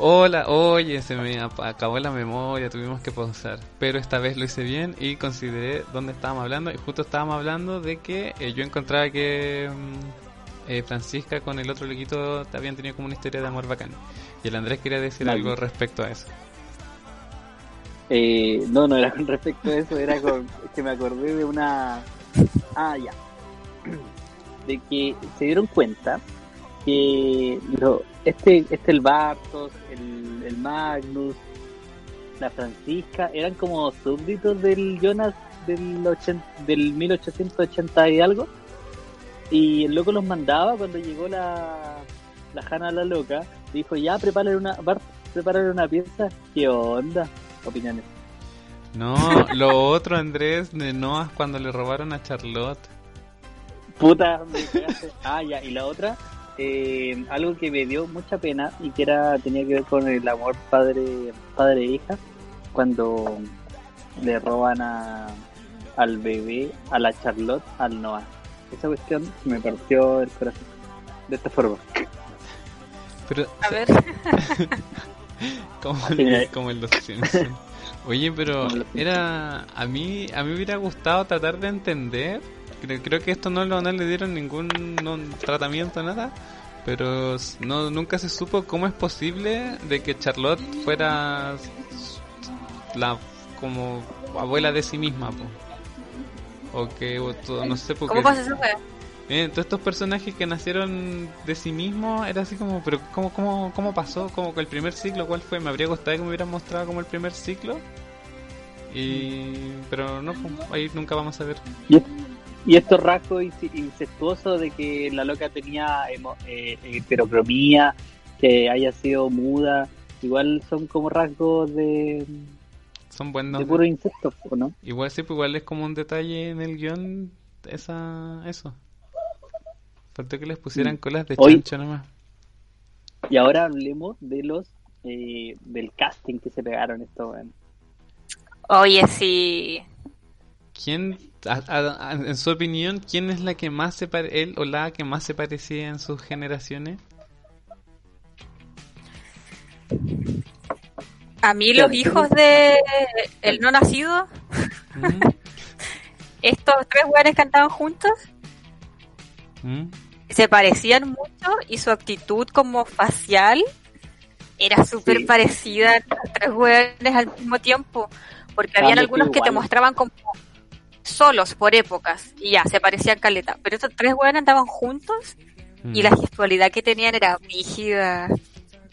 Hola, oye, se me acabó la memoria, tuvimos que pausar. Pero esta vez lo hice bien y consideré dónde estábamos hablando. Y justo estábamos hablando de que eh, yo encontraba que mm, eh, Francisca con el otro loquito habían tenido como una historia de amor bacán. Y el Andrés quería decir algo respecto a eso. Eh, no, no era con respecto a eso, era con que me acordé de una... Ah, ya. De que se dieron cuenta que lo, este, este el Bartos, el, el Magnus, la Francisca, eran como súbditos del Jonas del, 80 del 1880 y algo. Y el loco los mandaba cuando llegó la, la Hanna la loca. Dijo, ya, prepárale una, Bart, prepárale una pieza. ¿Qué onda? Opiniones. No, lo otro, Andrés, de Noah cuando le robaron a Charlotte. Puta, me. Ah, ya, y la otra, eh, algo que me dio mucha pena y que era tenía que ver con el amor padre padre e hija, cuando le roban a, al bebé, a la Charlotte, al Noah. Esa cuestión me partió el corazón. De esta forma. Pero, A ver, como, el, como el. Oye, pero era a mí a mí me hubiera gustado tratar de entender. Creo, creo que esto no, lo, no le dieron ningún no, tratamiento nada, pero no nunca se supo cómo es posible de que Charlotte fuera la como abuela de sí misma, po. o que o todo- no sé porque ¿cómo pasa eso? eh, todos estos personajes que nacieron de sí mismos era así como, pero ¿cómo, cómo, cómo pasó? Como que el primer ciclo, ¿cuál fue? Me habría gustado que me hubieran mostrado como el primer ciclo. Y... Pero no, pues, ahí nunca vamos a ver. Y, y estos rasgos ince- incestuosos de que la loca tenía eh, heterocromía, que haya sido muda, igual son como rasgos de, Son buenos. de puro insecto, ¿o ¿no? Igual sí, pues igual es como un detalle en el guion esa, eso. Faltó que les pusieran Mm. colas de Hoy- chancho nomás. Y ahora hablemos de los eh, del casting que se pegaron estos weón. Oye, sí. ¿Quién, a- a- a- en su opinión, quién es la que más se pare- él o la que más se parecía en sus generaciones? A mí los hijos de el no nacido, ¿Mm? estos tres weones cantaban juntos, ¿Mm? se parecían mucho y su actitud como facial era súper Sí. parecida a los tres weones al mismo tiempo, porque habían algunos que te mostraban como solos por épocas y ya, se parecían caleta, pero estos tres weones andaban juntos y Mm. la gestualidad que tenían era rígida.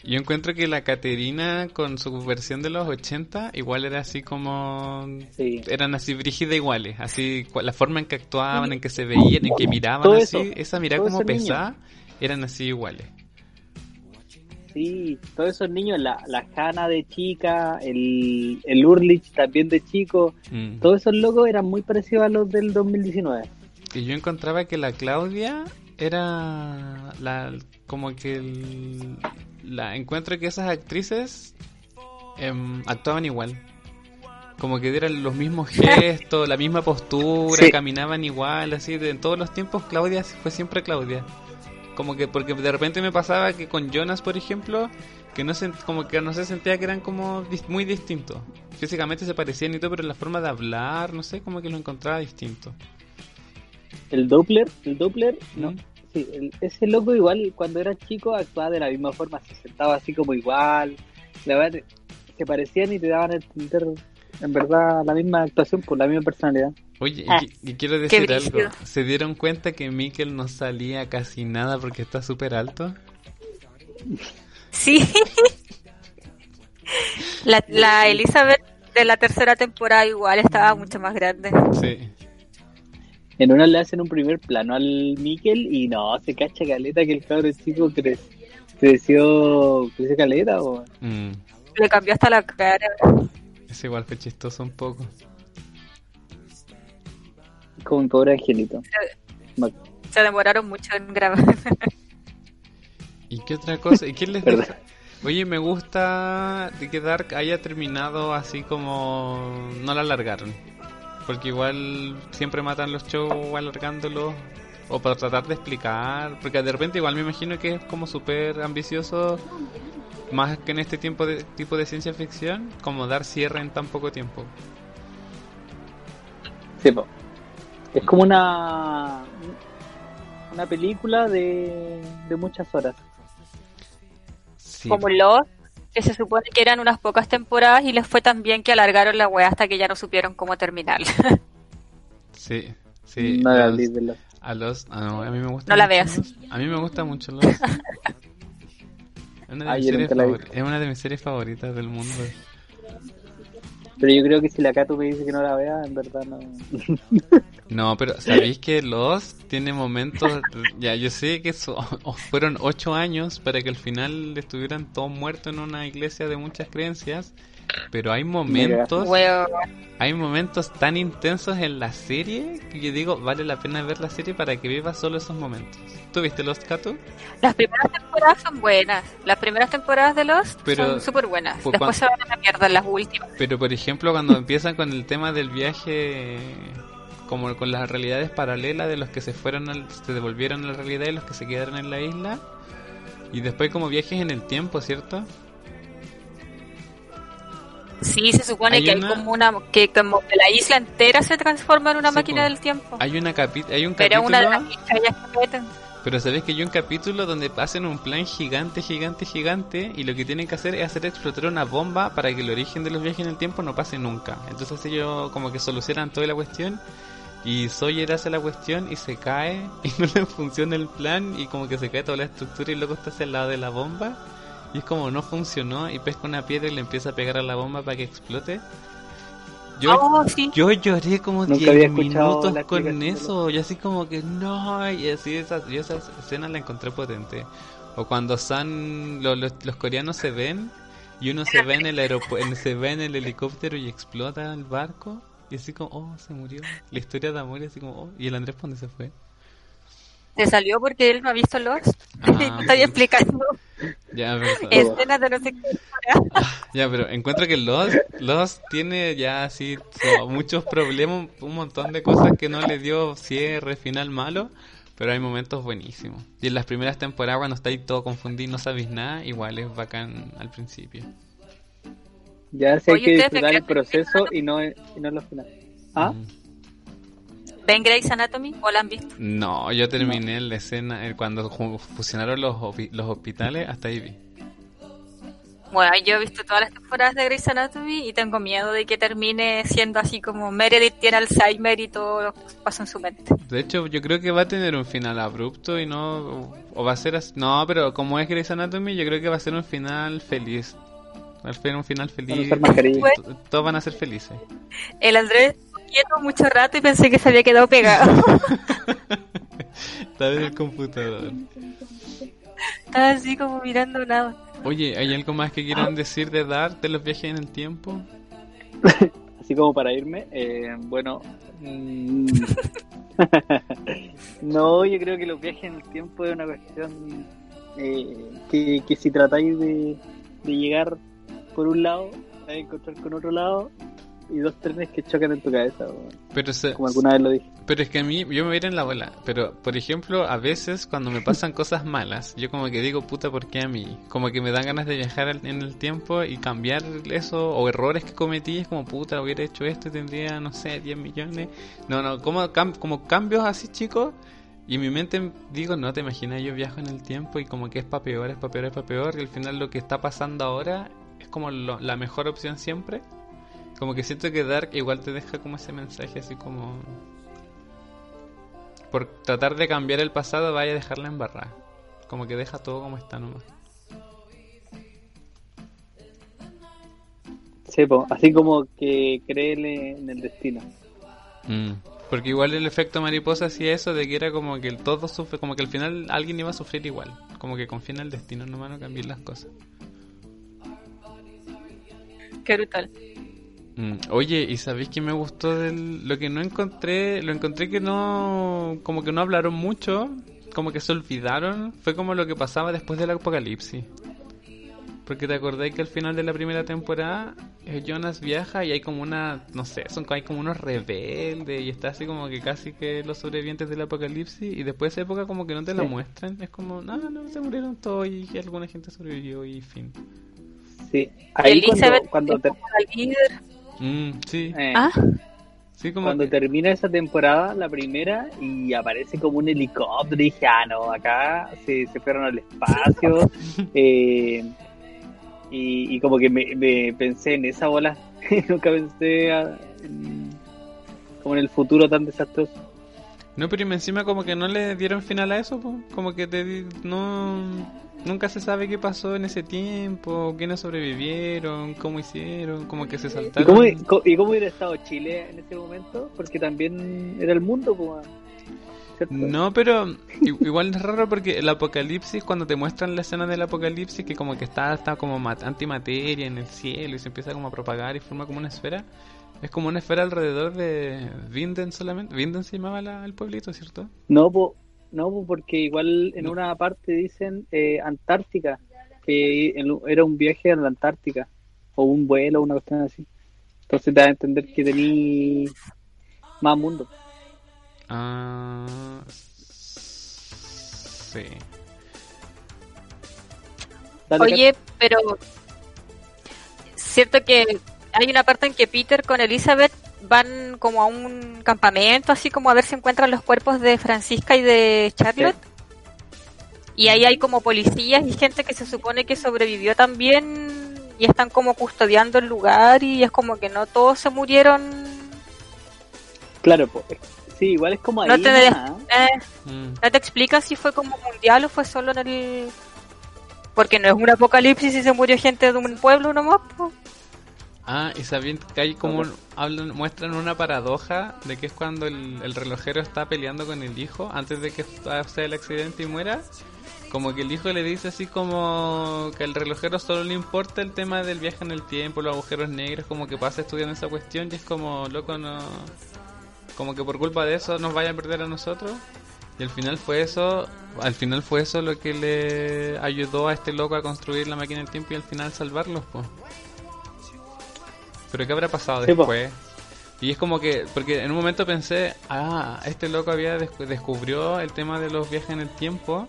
Yo encuentro que la Caterina con su versión de los 80 igual era así como... Sí. Eran así brígida iguales, así la forma en que actuaban, en que se veían, en que miraban Todo así, eso, esa mirada todo como niño. pesada, eran así iguales. Sí, todos esos niños, la, la Hanna de chica, el, el Urlich también de chico, Mm. todos esos locos eran muy parecidos a los del 2019. Y yo encontraba que la Claudia era la como que el- la encuentro que esas actrices em, actuaban igual. Como que eran los mismos gestos, la misma postura, Sí. caminaban igual, así de en todos los tiempos Claudia fue siempre Claudia. Como que porque de repente me pasaba que con Jonas, por ejemplo, que no se, como que no se sentía que eran como muy distintos. Físicamente se parecían y todo, pero la forma de hablar, no sé, como que lo encontraba distinto. El Doppler, el Doppler, no. Sí, el- ese loco igual cuando era chico actuaba de la misma forma, se sentaba así como igual. La verdad, se parecían y te daban a entender en verdad la misma actuación por la misma personalidad. Oye, y Ah, y, quiero decir algo. ¿Se dieron cuenta que Mikkel no salía casi nada porque está súper alto? Sí. La, la Elizabeth de la tercera temporada igual estaba mucho más grande. Sí. En una le hacen un primer plano al Mikel y no, se cacha caleta que el cabro chico crece. ¿Creció, creció caleta o...? Mm, Le cambió hasta la cara. Es igual fue chistoso un poco. Como mi pobre angelito. Ma- Se demoraron mucho en grabar. ¿Y qué otra cosa? ¿Y quién les deja? Oye, me gusta de que Dark haya terminado así como no la alargaron. Porque igual siempre matan los shows alargándolos o para tratar de explicar. Porque de repente igual me imagino que es como súper ambicioso, más que en este tiempo de, tipo de ciencia ficción, como dar cierre en tan poco tiempo. Sí, po. Es como una una película de, de muchas horas. Sí, Como los que se supone que eran unas pocas temporadas y les fue tan bien que alargaron la wea hasta que ya no supieron cómo terminar. sí, sí. no a la los- los- A los, ah, no, a mí me gusta. No la mucho veas. Lost. A mí me gusta mucho los. favor- es una de mis series favoritas del mundo. Pero yo creo que si la Cato me dice que no la vea, en verdad no. No, pero ¿sabéis que Lost tiene momentos? Ya, yo sé que so- fueron ocho años para que al final estuvieran todos muertos en una iglesia de muchas creencias. Pero hay momentos, hay momentos tan intensos en la serie que yo digo, vale la pena ver la serie para que vivas solo esos momentos. ¿Tú viste Lost, Kato? Las primeras temporadas son buenas. Las primeras temporadas de Lost Pero- son súper buenas. pues, Después se van a la mierda las últimas. Pero por ejemplo, cuando empiezan con el tema del viaje, como con las realidades paralelas de los que se fueron, al- se devolvieron a la realidad y los que se quedaron en la isla, y después como viajes en el tiempo, ¿cierto? Sí, se supone Hay que una- hay como una que como que la isla entera se transforma en una Sí, máquina pues. del tiempo. Hay una capi hay un Pero capítulo, una de las historias que meten. pero sabes que hay un capítulo donde hacen un plan gigante, gigante, gigante, y lo que tienen que hacer es hacer explotar una bomba para que el origen de los viajes en el tiempo no pase nunca. Entonces ellos como que solucionan toda la cuestión. Y Sawyer hace la cuestión y se cae y no le funciona el plan y como que se cae toda la estructura y luego está hacia el lado de la bomba y es como no funcionó y pesca una piedra y le empieza a pegar a la bomba para que explote. Yo, Oh, sí. yo lloré como Nunca 10 había escuchado minutos con eso y así como que no y así esa, yo esa escena la encontré potente. O cuando San, lo- los, los coreanos se ven y uno se ve en el aeropuerto, se ve en el helicóptero y explota el barco y así como, oh, se murió. La historia de amor y así como, oh, y el Andrés, ¿por dónde se fue? Se salió porque él no ha visto Lost. Ah, ahí explicando Ya, verdad. escenas de no sé qué temporada. Ya, pero encuentro que Lost, Lost tiene ya así muchos problemas, un montón de cosas que no le dio cierre, final malo, pero hay momentos buenísimos. Y en las primeras temporadas cuando estáis todo confundido y no sabéis nada, igual es bacán al principio. Ya sé hay Oye, que disfrutar el proceso y no, y no los finales. ¿Ah? Mm. ¿Ven Grey's Anatomy o la han visto? No, yo terminé la escena eh, cuando fusionaron los, hospitales, hasta ahí vi. Bueno, yo he visto todas las temporadas de Grey's Anatomy y tengo miedo de que termine siendo así como Meredith tiene Alzheimer y todo lo que pasa en su mente. De hecho, yo creo que va a tener un final abrupto y no. O va a ser así. No, pero como es Grey's Anatomy, yo creo que va a ser un final feliz. Va a ser un final feliz. Todos van a ser felices. El Andrés quieto mucho rato y pensé que se había quedado pegado. Está en el computador. Estaba así como mirando nada. Oye, ¿hay algo más que quieran decir de Dark de los viajes en el tiempo? Así como para irme, eh, bueno. mm, no, yo creo que los viajes en el tiempo es una cuestión eh, que, que si tratáis de, de llegar por un lado, a encontrar con otro lado y dos trenes que chocan en tu cabeza. Pero, se- como alguna vez lo dije. pero es que a mí, yo me voy a ir en la bola. Pero, por ejemplo, a veces cuando me pasan cosas malas, yo como que digo, puta, ¿por qué a mí? Como que me dan ganas de viajar en el tiempo y cambiar eso, o errores que cometí, es como, puta, hubiera hecho esto y tendría, no sé, 10 millones. No, no, como, cam- como cambios así, chicos. Y en mi mente digo, no te imaginas, yo viajo en el tiempo y como que es para peor, es para peor, es para peor. Y al final lo que está pasando ahora es como lo- la mejor opción siempre. Como que siento que Dark igual te deja como ese mensaje así como... Por tratar de cambiar el pasado vaya a dejarla embarrada. Como que deja todo como está nomás. Sí, po, así como que créele en el destino. Mm. Porque igual el efecto mariposa hacía eso de que era como que el todo sufre, como que al final alguien iba a sufrir igual. Como que confía en el destino, nomás no cambiar las cosas. Qué brutal. Mm, Oye, ¿y sabéis que me gustó del lo que no encontré? Lo encontré que no como que no hablaron mucho, como que se olvidaron, fue como lo que pasaba después del apocalipsis. Porque te acordáis que al final de la primera temporada eh, Jonas viaja y hay como una, no sé, son hay como unos rebeldes y está así como que casi que los sobrevivientes del apocalipsis y después de esa época como que no te la muestran, es como, no, no, se murieron todos y alguna gente sobrevivió y fin. Sí. Ahí Elizabeth cuando, líder. Mm, sí, eh, Ah, sí como cuando que- termina esa temporada, la primera, y aparece como un helicóptero, y dije, ah, no, acá se, se fueron al espacio. eh, y, y como que me, me pensé en esa bola. Nunca pensé a- en- como en el futuro tan desastroso. No, pero y encima como que no le dieron final a eso, po. como que te di- no nunca se sabe qué pasó en ese tiempo, quiénes sobrevivieron, cómo hicieron, como que se ¿Y saltaron. cómo, co- ¿Y cómo hubiera estado Chile en ese momento? Porque también era el mundo, ¿cierto? No, pero igual es raro porque el apocalipsis, cuando te muestran la escena del apocalipsis, que como que está, está como mat- antimateria en el cielo y se empieza como a propagar y forma como una esfera, es como una esfera alrededor de Vinden solamente. Vinden se llamaba la- el pueblito, ¿cierto? No, po- no po, porque igual en una parte dicen eh, Antártica, que en- era un viaje a la Antártica, o un vuelo, una cuestión así. Entonces te da a entender que tení más mundo. Ah, sí. Dale, oye, pero cierto que hay una parte en que Peter con Elizabeth van como a un campamento, así como a ver si encuentran los cuerpos de Francisca y de Charlotte. Y ahí hay como policías y gente que se supone que sobrevivió también y están como custodiando el lugar y es como que no todos se murieron. Claro, po. sí, igual es como ahí. No te de- eh, Mm. no te explican si fue como mundial o fue solo en el... Porque no es un apocalipsis y se murió gente de un pueblo nomás. po. Ah, y sabían que hay como un- hablan, muestran una paradoja de que es cuando el, el relojero está peleando con el hijo antes de que sea el accidente y muera. Como que el hijo le dice así como que al relojero solo le importa el tema del viaje en el tiempo, los agujeros negros, como que pasa estudiando esa cuestión y es como, loco, no... Como que por culpa de eso nos vayan a perder a nosotros. Y al final fue eso, al final fue eso lo que le ayudó a este loco a construir la máquina del tiempo y al final salvarlos, pues. Pero ¿qué habrá pasado Sí, po. después? Y es como que, porque en un momento pensé, ah, este loco había des- descubrió el tema de los viajes en el tiempo,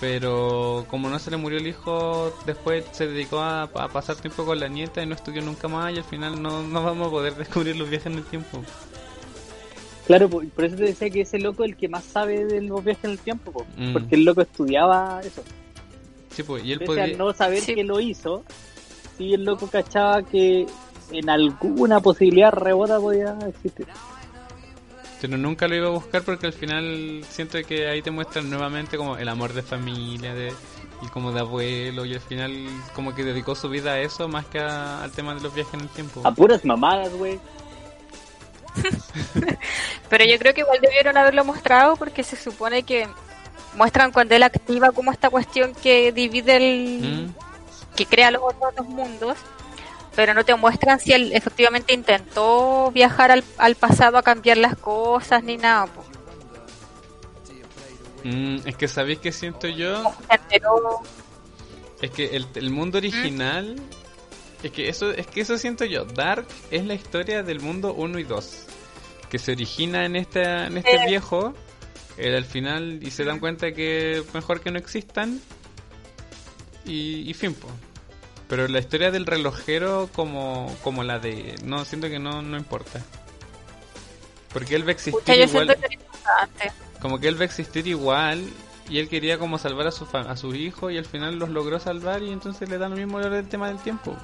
pero como no se le murió el hijo, después se dedicó a, a pasar tiempo con la nieta y no estudió nunca más y al final no, no vamos a poder descubrir los viajes en el tiempo. Claro, po, por eso te decía que ese loco es el que más sabe de los viajes en el tiempo, po, Mm. porque el loco estudiaba eso. Sí, pues, y él Pese a podía... no saber Sí. que lo hizo, sí el loco cachaba que en alguna posibilidad rebota podía existir. Pero nunca lo iba a buscar porque al final siento que ahí te muestran nuevamente como el amor de familia de, y como de abuelo y al final como que dedicó su vida a eso más que a- al tema de los viajes en el tiempo. A puras mamadas, güey. Pero yo creo que igual debieron haberlo mostrado porque se supone que muestran cuando él activa como esta cuestión que divide el... Mm, que crea los otros dos mundos, pero no te muestran si él efectivamente intentó viajar al, al pasado a cambiar las cosas ni nada. po. mm, es que sabéis que siento yo es que el, el mundo original es que eso es que eso siento yo Dark es la historia del mundo 1 y 2 que se origina en este en este Eh. viejo eh, al final y se dan cuenta que mejor que no existan y, y fin po. Pero la historia del relojero como como la de no siento que no no importa porque él va a existir Pucha, yo igual que como que él va a existir igual y él quería como salvar a su fa- a sus hijos y al final los logró salvar y entonces le da lo mismo el tema del tiempo.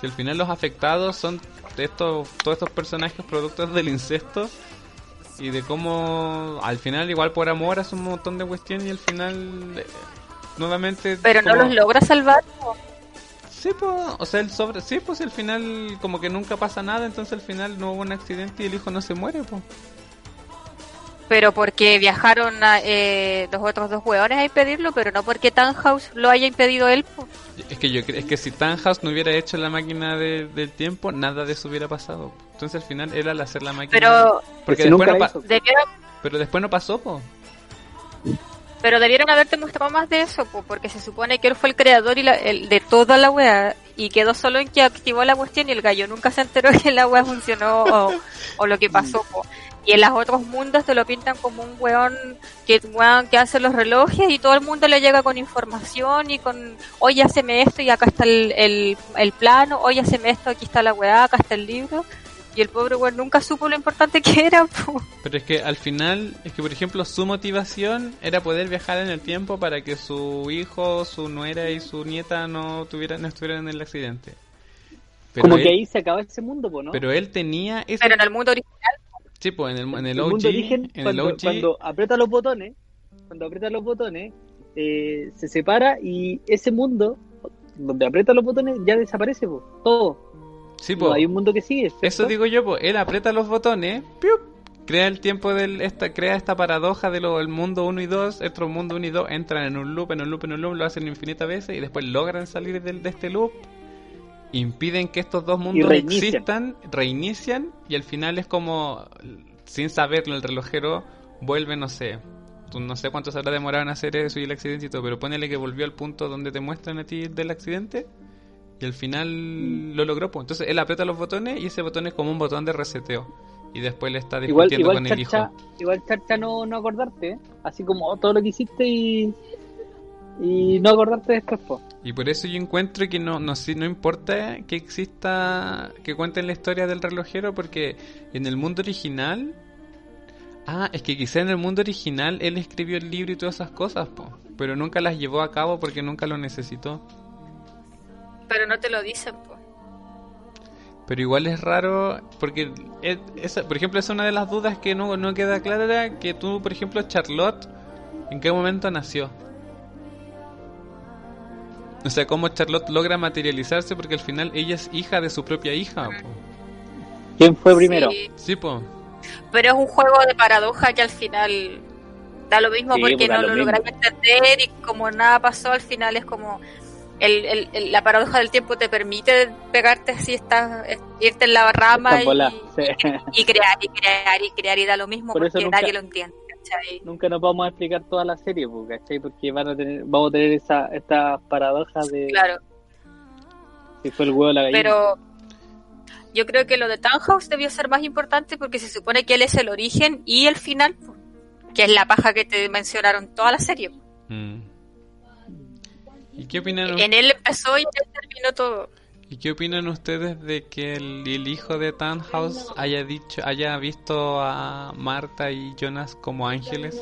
Si al final los afectados son estos todos estos personajes productos del incesto y de cómo al final igual por amor hace un montón de cuestiones y al final eh, nuevamente Pero no los logra salvar. po. Sí, pues, o sea, el sobre, sí, pues al final como que nunca pasa nada, entonces al final no hubo un accidente y el hijo no se muere, pues. Pero porque viajaron a, eh, los otros dos hueones a impedirlo, pero no porque Tannhaus lo haya impedido él. po. Es que yo es que si Tannhaus no hubiera hecho la máquina de- del tiempo, nada de eso hubiera pasado. Entonces al final él al hacer la máquina... Pero porque Si después nunca no hizo. pero después no pasó, pues. Pero debieron haberte mostrado más de eso, po, porque se supone que él fue el creador y la- el, de toda la wea y quedó solo en que activó la cuestión y el gallo nunca se enteró que la wea funcionó o, lo que pasó. Y en los otros mundos te lo pintan como un weón que, weón que hace los relojes y todo el mundo le llega con información y con, oye, haceme esto y acá está el, el, el plano, oye, haceme esto, aquí está la weá, acá está el libro. Y el pobre weón nunca supo lo importante que era. po. Pero es que al final, es que por ejemplo su motivación era poder viajar en el tiempo para que su hijo, su nuera y su nieta no tuvieran, no estuvieran en el accidente. Pero como él, que ahí se acaba ese mundo, po, ¿no? pero él tenía ese... Pero en el mundo original, Sí, pues en el, en el el OG, mundo origen, en el cuando, OG, cuando aprieta los botones, cuando aprieta los botones, eh, se separa y ese mundo, donde aprieta los botones, ya desaparece, po, todo. Sí, No, pues, hay un mundo que sigue. ¿cierto? eso digo yo, pues él aprieta los botones, ¡piup! crea el tiempo del esta crea esta paradoja de lo el mundo 1 y 2, otro mundo 1 y 2 entran en un loop, en un loop, en un loop, lo hacen infinitas veces y después logran salir del, de este loop, impiden que estos dos mundos reinician. existan, reinician y al final es como sin saberlo el relojero vuelve, no sé, no sé cuánto se habrá demorado en hacer eso y el accidente y todo, pero ponele que volvió al punto donde te muestran a ti del accidente y al final lo logró. Pues. Entonces él aprieta los botones y ese botón es como un botón de reseteo. Y después le está Igual, discutiendo igual, con el hijo. igual charcha no, no acordarte, ¿eh? así como todo lo que hiciste y, y no acordarte después, po. Y por eso yo encuentro que no, no, no importa que exista, que cuenten la historia del relojero, porque en el mundo original... Ah, es que quizá en el mundo original él escribió el libro y todas esas cosas, po, pero nunca las llevó a cabo porque nunca lo necesitó. Pero no te lo dicen. po. Pero igual es raro, porque, es- esa, por ejemplo, es una de las dudas que no, no queda clara, que tú, por ejemplo, Charlotte, ¿en qué momento nació? O sea, cómo Charlotte logra materializarse, porque al final ella es hija de su propia hija. po. ¿Quién fue primero? Sí, Sí, po. pero es un juego de paradoja que al final da lo mismo Sí, porque pues, da no lo lo lográis entender y como nada pasó al final es como el, el- el- la paradoja del tiempo te permite pegarte así estás irte en la rama y, volada, sí. y crear y crear y crear y da lo mismo Por eso porque nunca- nadie lo entiende ¿cachai? Nunca nos vamos a explicar toda la serie, po, ¿cachai? Porque van a tener, vamos a tener esa, esta paradoja de claro si fue el huevo la gallina. pero yo creo que lo de Tannhaus debió ser más importante porque se supone que él es el origen y el final po, que es la paja que te mencionaron toda la serie Mm. ¿Y qué opinan, en él empezó y él terminó todo ¿Y qué opinan ustedes de que el, el hijo de Tannhaus haya dicho, haya visto a Marta y Jonas como ángeles?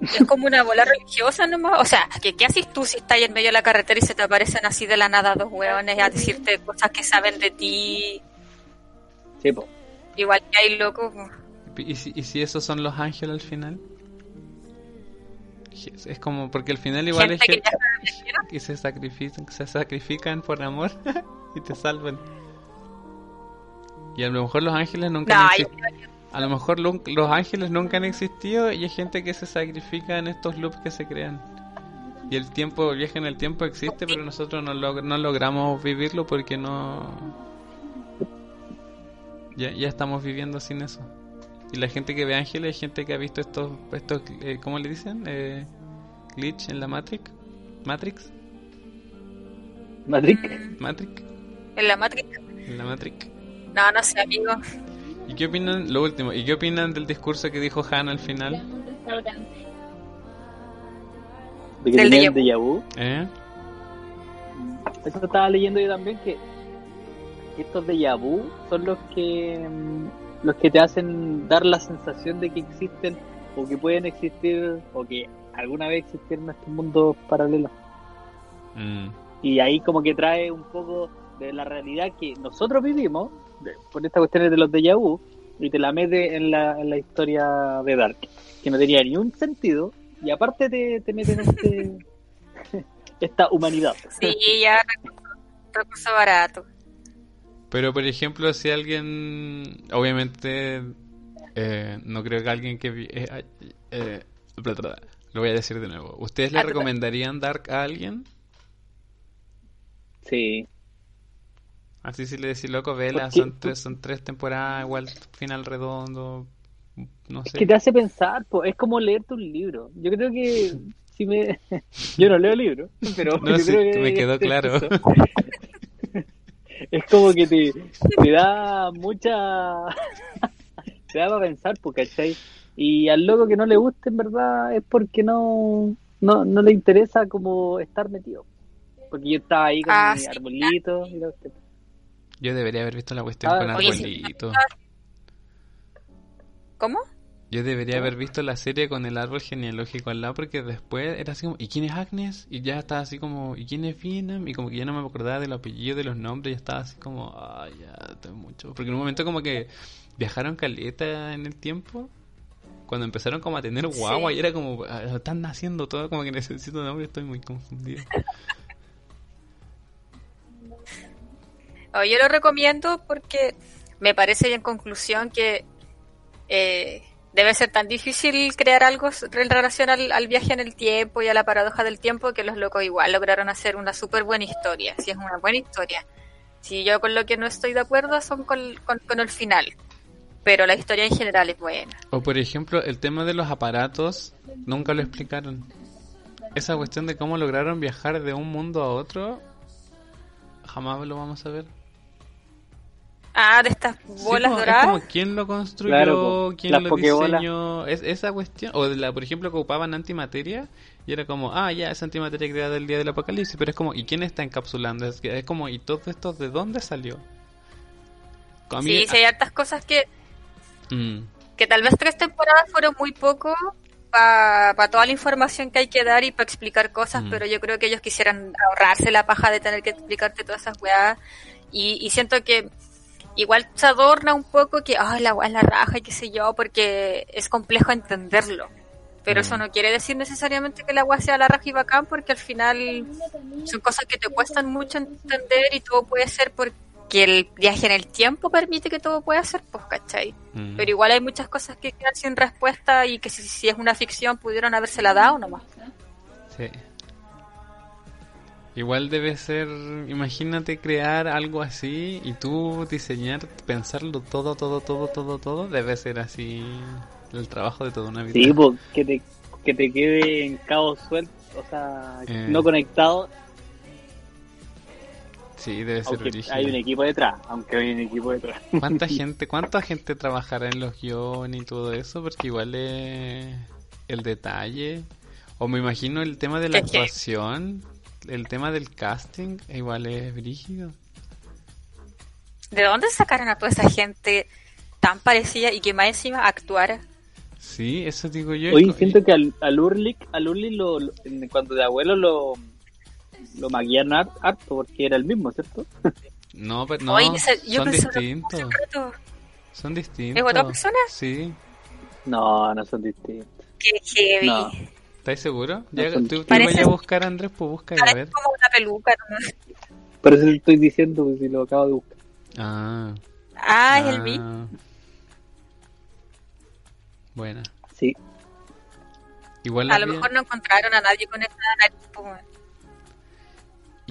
Es como una bola religiosa nomás. O sea, ¿qué, qué haces tú si estás en medio de la carretera y se te aparecen así de la nada dos hueones a decirte cosas que saben de ti? Sí, po. Igual que hay locos. po. ¿Y si, y si esos son los ángeles al final? Es como, porque al final igual Gente es que gente ¿no? que se sacrifican, se sacrifican por amor y te salvan. Y a lo mejor los ángeles nunca No, han yo exi- creo que- A lo mejor lo- los ángeles nunca han existido y hay gente que se sacrifica en estos loops que se crean. Y el tiempo, el viaje en el tiempo existe, pero nosotros no, log- no logramos vivirlo porque no... Ya, ya estamos viviendo sin eso. Y la gente que ve ángeles es gente que ha visto estos, estos eh, ¿cómo le dicen? Eh, glitch en la Matrix. Matrix. Matrix. Matrix. En la Matrix. En la Matrix. No, no sé, amigo. ¿Y qué opinan, lo último, ¿y qué opinan del discurso que dijo Han al final? De que Del déjà vu. ¿Eh? Eso estaba leyendo yo también que estos déjà vu son los que mm, los que te hacen dar la sensación de que existen o que pueden existir o que alguna vez existieron estos mundos paralelos. Mm. Y ahí como que trae un poco de la realidad que nosotros vivimos de- por estas cuestiones de los déjà vu y te la mete en la, en la historia de Dark, que no tenía ni un sentido y aparte te, te meten este, esta humanidad. Sí, ya recurso barato. Pero, por ejemplo, si alguien, obviamente, eh, no creo que alguien que... eh, eh, lo voy a decir de nuevo. ¿Ustedes le Ah, recomendarían Dark a alguien? Sí. Así si le decís, loco, vela, son tres, son tres temporadas, igual final redondo, no Es sé. que te hace pensar, po. es como leerte un libro. Yo creo que si me... Yo no leo libros, pero No, yo sí, creo que me quedó claro. Es como que te, te da mucha... te da para pensar, ¿cachai? Y al loco que no le guste, en verdad, es porque no, no, no le interesa como estar metido. Porque yo estaba ahí con Ah, mi sí. arbolito y lo- Yo debería haber visto la cuestión Ah, con oye, sí. arbolito. ¿Cómo? Yo debería haber visto la serie con el árbol genealógico al lado porque después era así como, ¿y quién es Agnes? Y ya estaba así como, ¿y quién es Vietnam? Y como que ya no me acordaba del apellido, de los nombres, ya estaba así como, ay, ya, esto es mucho. Porque en un momento como que viajaron caleta en el tiempo, cuando empezaron como a tener guagua Sí. y era como, "Ah, están naciendo todo, como que necesito nombre, estoy muy confundido. Oh, yo lo recomiendo porque me parece en conclusión que eh, debe ser tan difícil crear algo en relación al, viaje en el tiempo y a la paradoja del tiempo que los locos igual lograron hacer una súper buena historia. Si es una buena historia. Si yo con lo que no estoy de acuerdo son con, con- con el final. Pero la historia en general es buena. O por ejemplo, el tema de los aparatos, nunca lo explicaron. Esa cuestión de cómo lograron viajar de un mundo a otro, jamás lo vamos a ver. Ah, de estas Sí, bolas es doradas. como quién lo construyó, Claro, quién lo pokebolas. diseñó, es esa cuestión, o de la, por ejemplo que ocupaban antimateria y era como, ah, ya, esa antimateria creada el día del apocalipsis, pero es como, ¿y quién está encapsulando? Es, que- es como, ¿y todo esto de dónde salió? Mí- Sí, sí, hay hartas cosas que, Mm, que tal vez tres temporadas fueron muy poco para toda la información que hay que dar y para explicar cosas, Mm. pero yo creo que ellos quisieran ahorrarse la paja de tener que explicarte todas esas weas. Y, y siento que igual se adorna un poco que, ay, la es la raja y qué sé yo, porque es complejo entenderlo. Pero Mm. eso no quiere decir necesariamente que la wea sea la raja y bacán, porque al final son cosas que te cuestan mucho entender y todo puede ser porque el viaje en el tiempo permite que todo pueda ser, pues, ¿cachai? mm. Pero igual hay muchas cosas que quedan sin respuesta y que si, si es una ficción pudieron habérsela dado nomás. Sí. Igual debe ser, imagínate crear algo así y tú diseñar, pensarlo todo, todo, todo, todo, todo, debe ser así el trabajo de toda una vida. Sí, pues, que te, que te quede en cabo suelto, o sea, Eh. no conectado, Sí, debe ser aunque hay un equipo detrás, aunque hay un equipo detrás. ¿Cuánta gente, cuánta gente trabajará en los guiones y todo eso? Porque igual es el detalle. O me imagino el tema de la actuación, el tema del casting, igual es brígido. ¿De dónde sacaron a toda esa gente tan parecida y que más encima actuara? Sí, eso digo yo. Hoy y- siento que al, al Urlich, al lo, lo- en- cuando de abuelo lo, lo maquillaron har- harto porque era el mismo, ¿cierto? No, pero no, Oye, ese- yo son distintos. Son distintos. otra persona? Sí. No, no son distintos. Qué heavy. No. ¿Estás seguro? No Ya, son tú, tú Parece- vayas a buscar, Andrés, pues busca y a ver. como una peluca. ¿no? Por eso le estoy diciendo, pues, si lo acabo de buscar. Ah. Ah, es el ah. Buena. Sí, Igual A lo mejor no encontraron a nadie con esa nariz.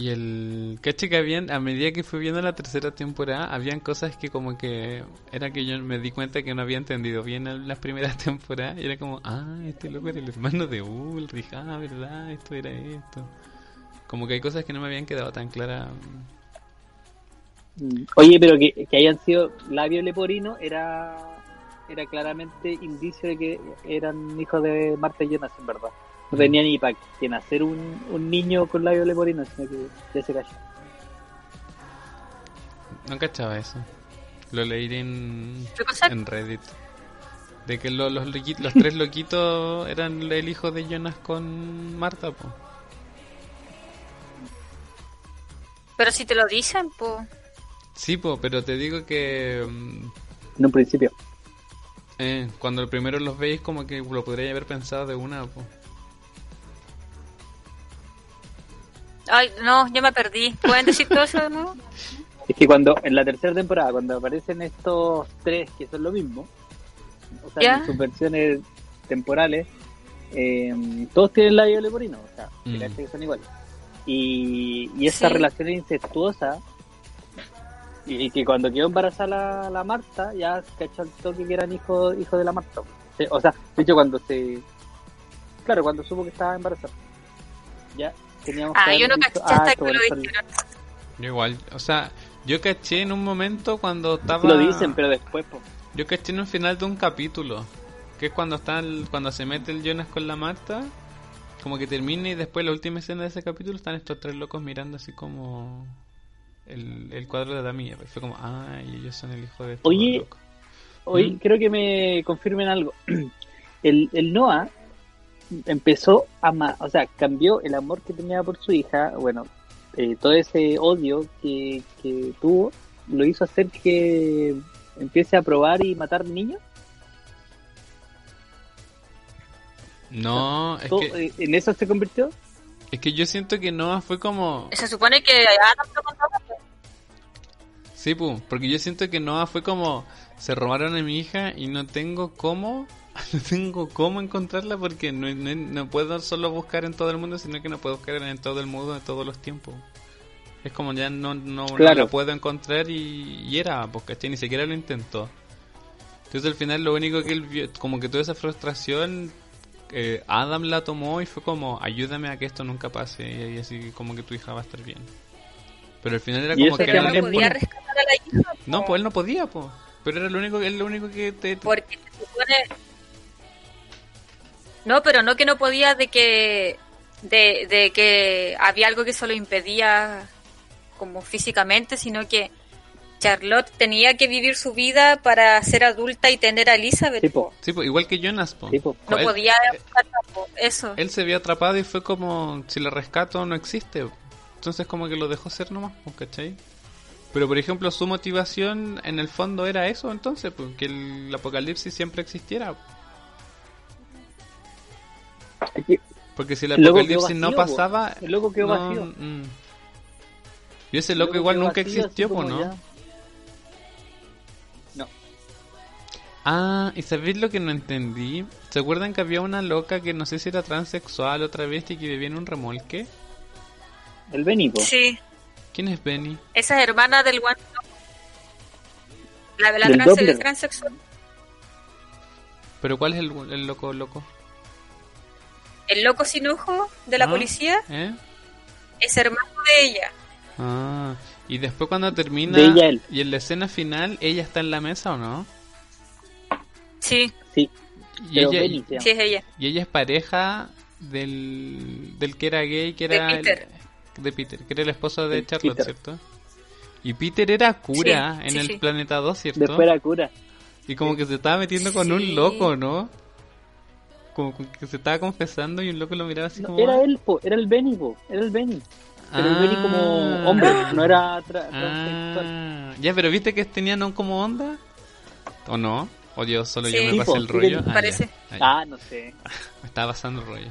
Y el caché que habían, a medida que fui viendo la tercera temporada, habían cosas que como que era que yo me di cuenta que no había entendido bien en las primeras temporadas. Y era como, ah, este loco era el hermano de Ulrich, ah, verdad, esto era esto. Como que hay cosas que no me habían quedado tan claras. Mm. Oye, pero que, que hayan sido labio leporino era era claramente indicio de que eran hijos de Marta y Jonas, en verdad. No tenía ni para que nacer un, un niño con labio leporino, sino que ya se cayó. No cachaba eso. Lo leí en, en Reddit. De que lo- los, los tres loquitos eran el hijo de Jonas con Marta, po. Pero si te lo dicen, pues. Sí, po, pero te digo que mm, En un principio. eh, cuando primero los veis como que lo podría haber pensado de una, po. Ay, no, yo me perdí. ¿Pueden decir todo eso de nuevo? Es que cuando, en la tercera temporada, cuando aparecen estos tres que son lo mismo, o sea, ¿Ya? en sus versiones temporales, eh, todos tienen labio leporino, o sea, Mm. que que son iguales. Y, y esta Sí. relación incestuosa, y, y que cuando quedó embarazada la, la Marta, ya cachó al toque que eran hijos hijo de la Marta. O sea, de hecho, cuando se. Claro, cuando supo que estaba embarazada, ya teníamos Ah, que yo no caché hasta esto que lo dijeron. Yo igual, o sea, yo caché en un momento cuando estaba... Lo dicen, pero después, po. Yo caché en un final de un capítulo, que es cuando está el- cuando se mete el Jonas con la Marta, como que termina y después la última escena de ese capítulo están estos tres locos mirando así como el, el cuadro de Eva. Y fue como, ay, ellos son el hijo de estos Oye, locos. Hoy ¿Mm? creo que me confirmen algo. El, el Noah empezó a amar, o sea, cambió el amor que tenía por su hija, bueno, eh, todo ese odio que, que tuvo, lo hizo hacer que empiece a probar y matar niños. No, es que, eh, ¿En eso se convirtió? es que yo siento que Noah fue como... Se supone que Adam lo contaba. Sí, pu, porque yo siento que Noah fue como... Se robaron a mi hija y no tengo cómo... No tengo cómo encontrarla porque no, no, no puedo solo buscar en todo el mundo, sino que no puedo buscar en todo el mundo de todos los tiempos. Es como ya no, no, no Claro. la puedo encontrar y, y era, ¿cachai? Ni siquiera lo intentó. Entonces al final lo único que él vio, como que toda esa frustración, eh, Adam la tomó y fue como, ayúdame a que esto nunca pase y, y así como que tu hija va a estar bien. Pero al final era como que Pero no podía rescatar a la hija. No, pues él no podía, pues. Pero era lo único, él lo único que te... Porque se supone... No, pero no que no podía de que... De, de que había algo que solo impedía como físicamente, sino que Charlotte tenía que vivir su vida para ser adulta y tener a Elizabeth. Tipo, Sí, pues, igual que Jonas, tipo. No Él- podía buscarla, po, eso. Él se vio atrapado y fue como, si lo rescato no existe. Entonces como que lo dejó ser nomás, ¿cachai? Pero por ejemplo su motivación en el fondo era eso entonces, pues, que el apocalipsis siempre existiera. Porque si el loco apocalipsis no vacío, po. pasaba... El loco quedó no, vacío. mm. Y ese loco igual nunca vacío, existió, pues, ¿no? ya. No. Ah, ¿y sabéis lo que no entendí? ¿Se acuerdan que había una loca que no sé si era transexual otra vez y que vivía en un remolque? El Benipo. Sí, ¿Quién es Benny? esa es hermana del One. La de la Del trans, Doppler. el transexual. ¿Pero cuál es el, el loco loco? El loco sin ojo de la Ah, policía ¿Eh? es hermano de ella. Ah, y después cuando termina De ella él. y en la escena final, ¿ella está en la mesa o no? Sí, Sí, Y pero ella, Benny sí es ella. y ella es pareja del, del que era gay, que De era... el- Peter. de Peter, que era el esposo de De Charlotte, Peter. ¿cierto? Y Peter era cura Sí, en sí, el sí. planeta 2, ¿cierto? Después era cura. Y como que se estaba metiendo con un loco, ¿no? Como que se estaba confesando y un loco lo miraba así No, como... era él, po, era el Benny, po, era el Benny. Pero el Benny como hombre, no era tra- transexual. Ah, ya, pero viste que tenían un como onda. ¿O no? ¿O yo solo yo Sí. me Sí, pasé po, el rollo? tenía- Ah, Parece. ya. Ah, ya. Ah, no sé. Me estaba pasando el rollo.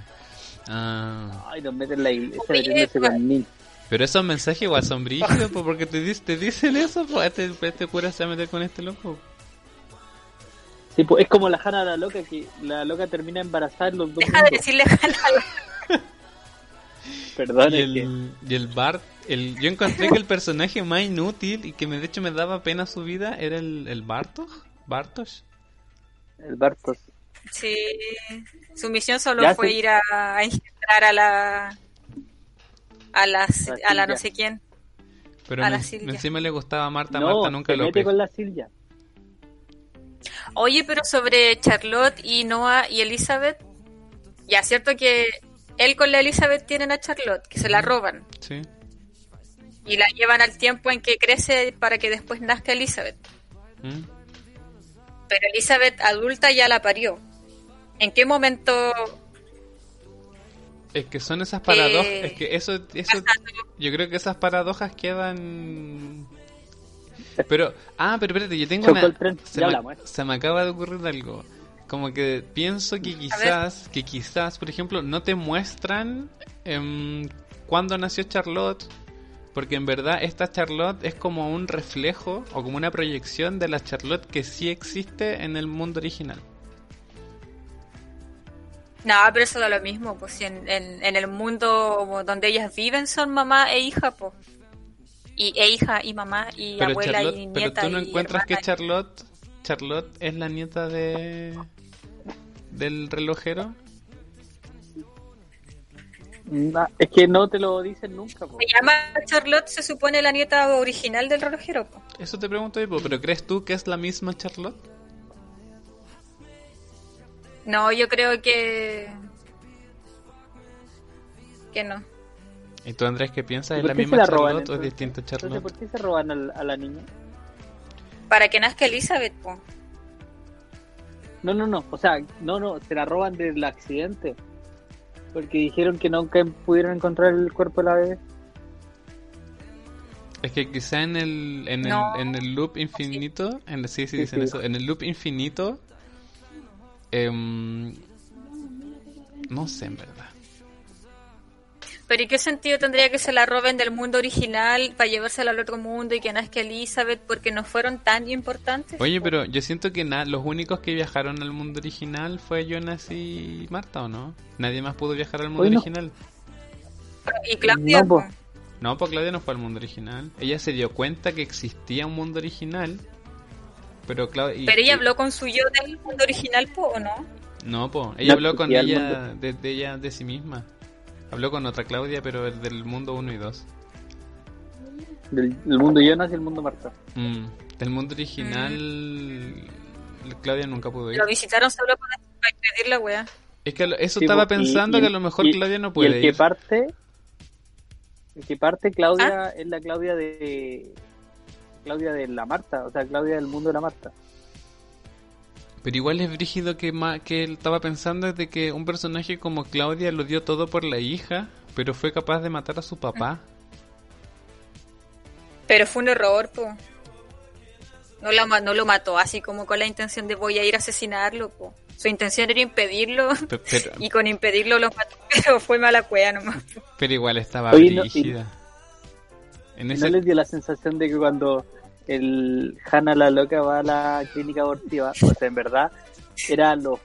Ah. Ay, nos meten la iglesia con mil. Pero esos mensajes igual son brígidos, po, porque te, dis- te dicen eso, pues este, este cura se va a meter con este loco. Sí, pues es como la Hanna la loca, que la loca termina embarazada en los dos Deja de decirle Hannah. Perdón, Y que... el, y el Bart, el, yo encontré que el personaje más inútil y que me, de hecho me daba pena su vida era el, el Bartosz. Bartosz. El Bartos. Sí, su misión solo Ya, fue sí. ir a, a engendrar a la a la, a la no sé quién. Pero A la me- Silvia. encima le gustaba a Marta, No, Marta nunca se lo mete con la Silvia. Oye, pero sobre Charlotte y Noah y Elizabeth, ya cierto que él con la Elizabeth tienen a Charlotte, que se la roban Sí. y la llevan al tiempo en que crece para que después nazca Elizabeth. ¿Mm? Pero Elizabeth adulta ya la parió. ¿En qué momento Es que son esas paradojas, Eh, es que eso, eso, yo creo que esas paradojas quedan... Pero, ah, pero espérate, yo tengo una... Se me, ¿eh? se me acaba de ocurrir algo. Como que pienso que quizás, que quizás, por ejemplo, no te muestran em, cuándo nació Charlotte, porque en verdad esta Charlotte es como un reflejo o como una proyección de la Charlotte que sí existe en el mundo original. No, pero eso da lo mismo, pues si en, en, en el mundo donde ellas viven son mamá e hija, pues. Y, e hija y mamá y Pero, abuela Charlotte- y pero nieta tú no y encuentras que. Charlotte Charlotte es la nieta de del relojero. Na- Es que no te lo dicen nunca, po. Se llama Charlotte, se supone la nieta original del relojero, pues. Eso te pregunto, Ipo, pero ¿crees tú que es la misma Charlotte? No, yo creo que... Que no. ¿Y tú, Andrés, qué piensas? ¿Es ¿Y por la misma la roban, Charlotte o es distinta Entonces, Charlotte? ¿por qué se roban al- a, la niña? Para que nazca Elizabeth, pues. No, no, no. O sea, no, no. Se la roban del accidente. Porque dijeron que nunca pudieron encontrar el cuerpo de la bebé. Es que quizá en el, en el, No. en el loop infinito, en, sí, sí, Sí, dicen sí. eso, en el loop infinito, em, no sé en verdad. Pero ¿y qué sentido tendría que se la roben del mundo original para llevársela al otro mundo y que nazca Elizabeth porque no fueron tan importantes? Oye, pero yo siento que na- los únicos que viajaron al mundo original fue Jonas y Marta, ¿o no? Nadie más pudo viajar al mundo no. original. Y Claudia, No, po. pues. No, Claudia no fue al mundo original. Ella se dio cuenta que existía un mundo original, pero Claudia... Pero ella habló con su yo del mundo original, po, ¿o no? No, pues ella No, habló con ella de, de ella de sí misma. Habló con otra Claudia, pero el del mundo 1 y 2. Del, del mundo Jonas y el mundo Marta. Mm, Del mundo original, Claudia nunca pudo ir. Lo visitaron solo para, para impedir la wea. Es que eso Sí, estaba y- pensando y que a lo mejor y- Claudia no Y puede el que ir. parte. El que parte, Claudia, Ah. es la Claudia de. Claudia de la Marta. O sea, Claudia del mundo de la Marta. Pero igual es brígido que, ma- que él estaba pensando de que un personaje como Claudia lo dio todo por la hija, pero fue capaz de matar a su papá. Pero fue un error, po. No, la, no lo mató así como con la intención de voy a ir a asesinarlo, po. Su intención era impedirlo Pe- Pero, y con impedirlo lo mató, pero fue mala cueva nomás. po. pero igual estaba Oye, no- y- brígida. ¿No ese, les dio la sensación de que cuando el Hannah la loca va a la clínica abortiva, o sea, en verdad, era lo.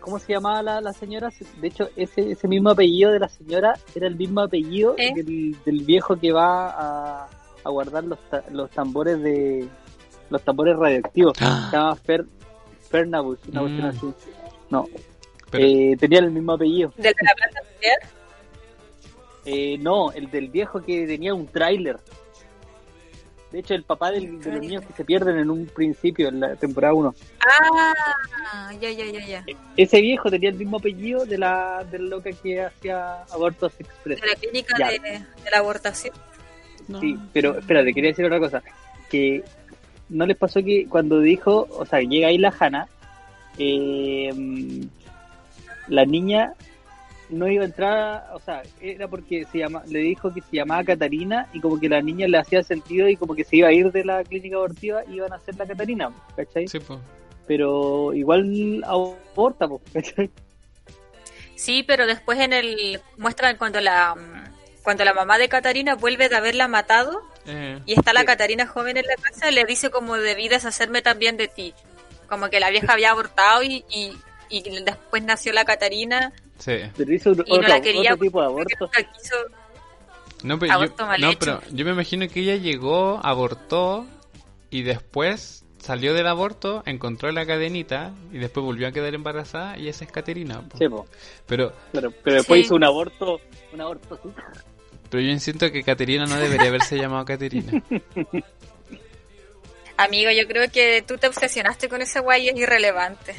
¿Cómo se llamaba la, la señora? De hecho, ese, ese mismo apellido de la señora era el mismo apellido ¿Eh? del, del viejo que va a, a guardar los, ta- los tambores de. los tambores radioactivos. Ah. Se llama Fer, Fernabus, una Mm. cuestión así. No, pero- eh, tenía el mismo apellido. ¿Del de la planta? Eh, no, el del viejo que tenía un tráiler. De hecho, el papá del- de los niños que se pierden en un principio, en la temporada 1. Ah, ya, ya, ya, ya. Ese viejo tenía el mismo apellido de la, de la loca que hacía abortos express. De la clínica de, de la abortación. no. Sí, pero espérate, quería decir otra cosa. Que no les pasó que cuando dijo, o sea, llega ahí la Hanna, eh, la niña no iba a entrar, o sea, era porque se llama, le dijo que se llamaba Catarina y como que la niña le hacía sentido y como que se iba a ir de la clínica abortiva y iban a hacer la Catarina, ¿cachai? Sí, pues. Pero igual aborta, po, ¿cachai? Sí, pero después en el muestran cuando la cuando la mamá de Catarina vuelve de haberla matado Eh, y está la Sí. Catarina joven en la casa, le dice como debí deshacerme también de ti. Como que la vieja había abortado y, y, y después nació la Catarina sí. Pero hizo otro, y no la quería otro tipo de aborto. quiso. No, pero, yo, Aborto mal no, hecho. pero yo me imagino que ella llegó, abortó y después salió del aborto, encontró la cadenita y después volvió a quedar embarazada y esa es Caterina. po. Sí, po. Pero, Pero, pero después Sí. hizo un aborto, un aborto pero yo siento que Caterina no debería haberse llamado Caterina. Amigo, yo creo que tú te obsesionaste con ese guay y es irrelevante.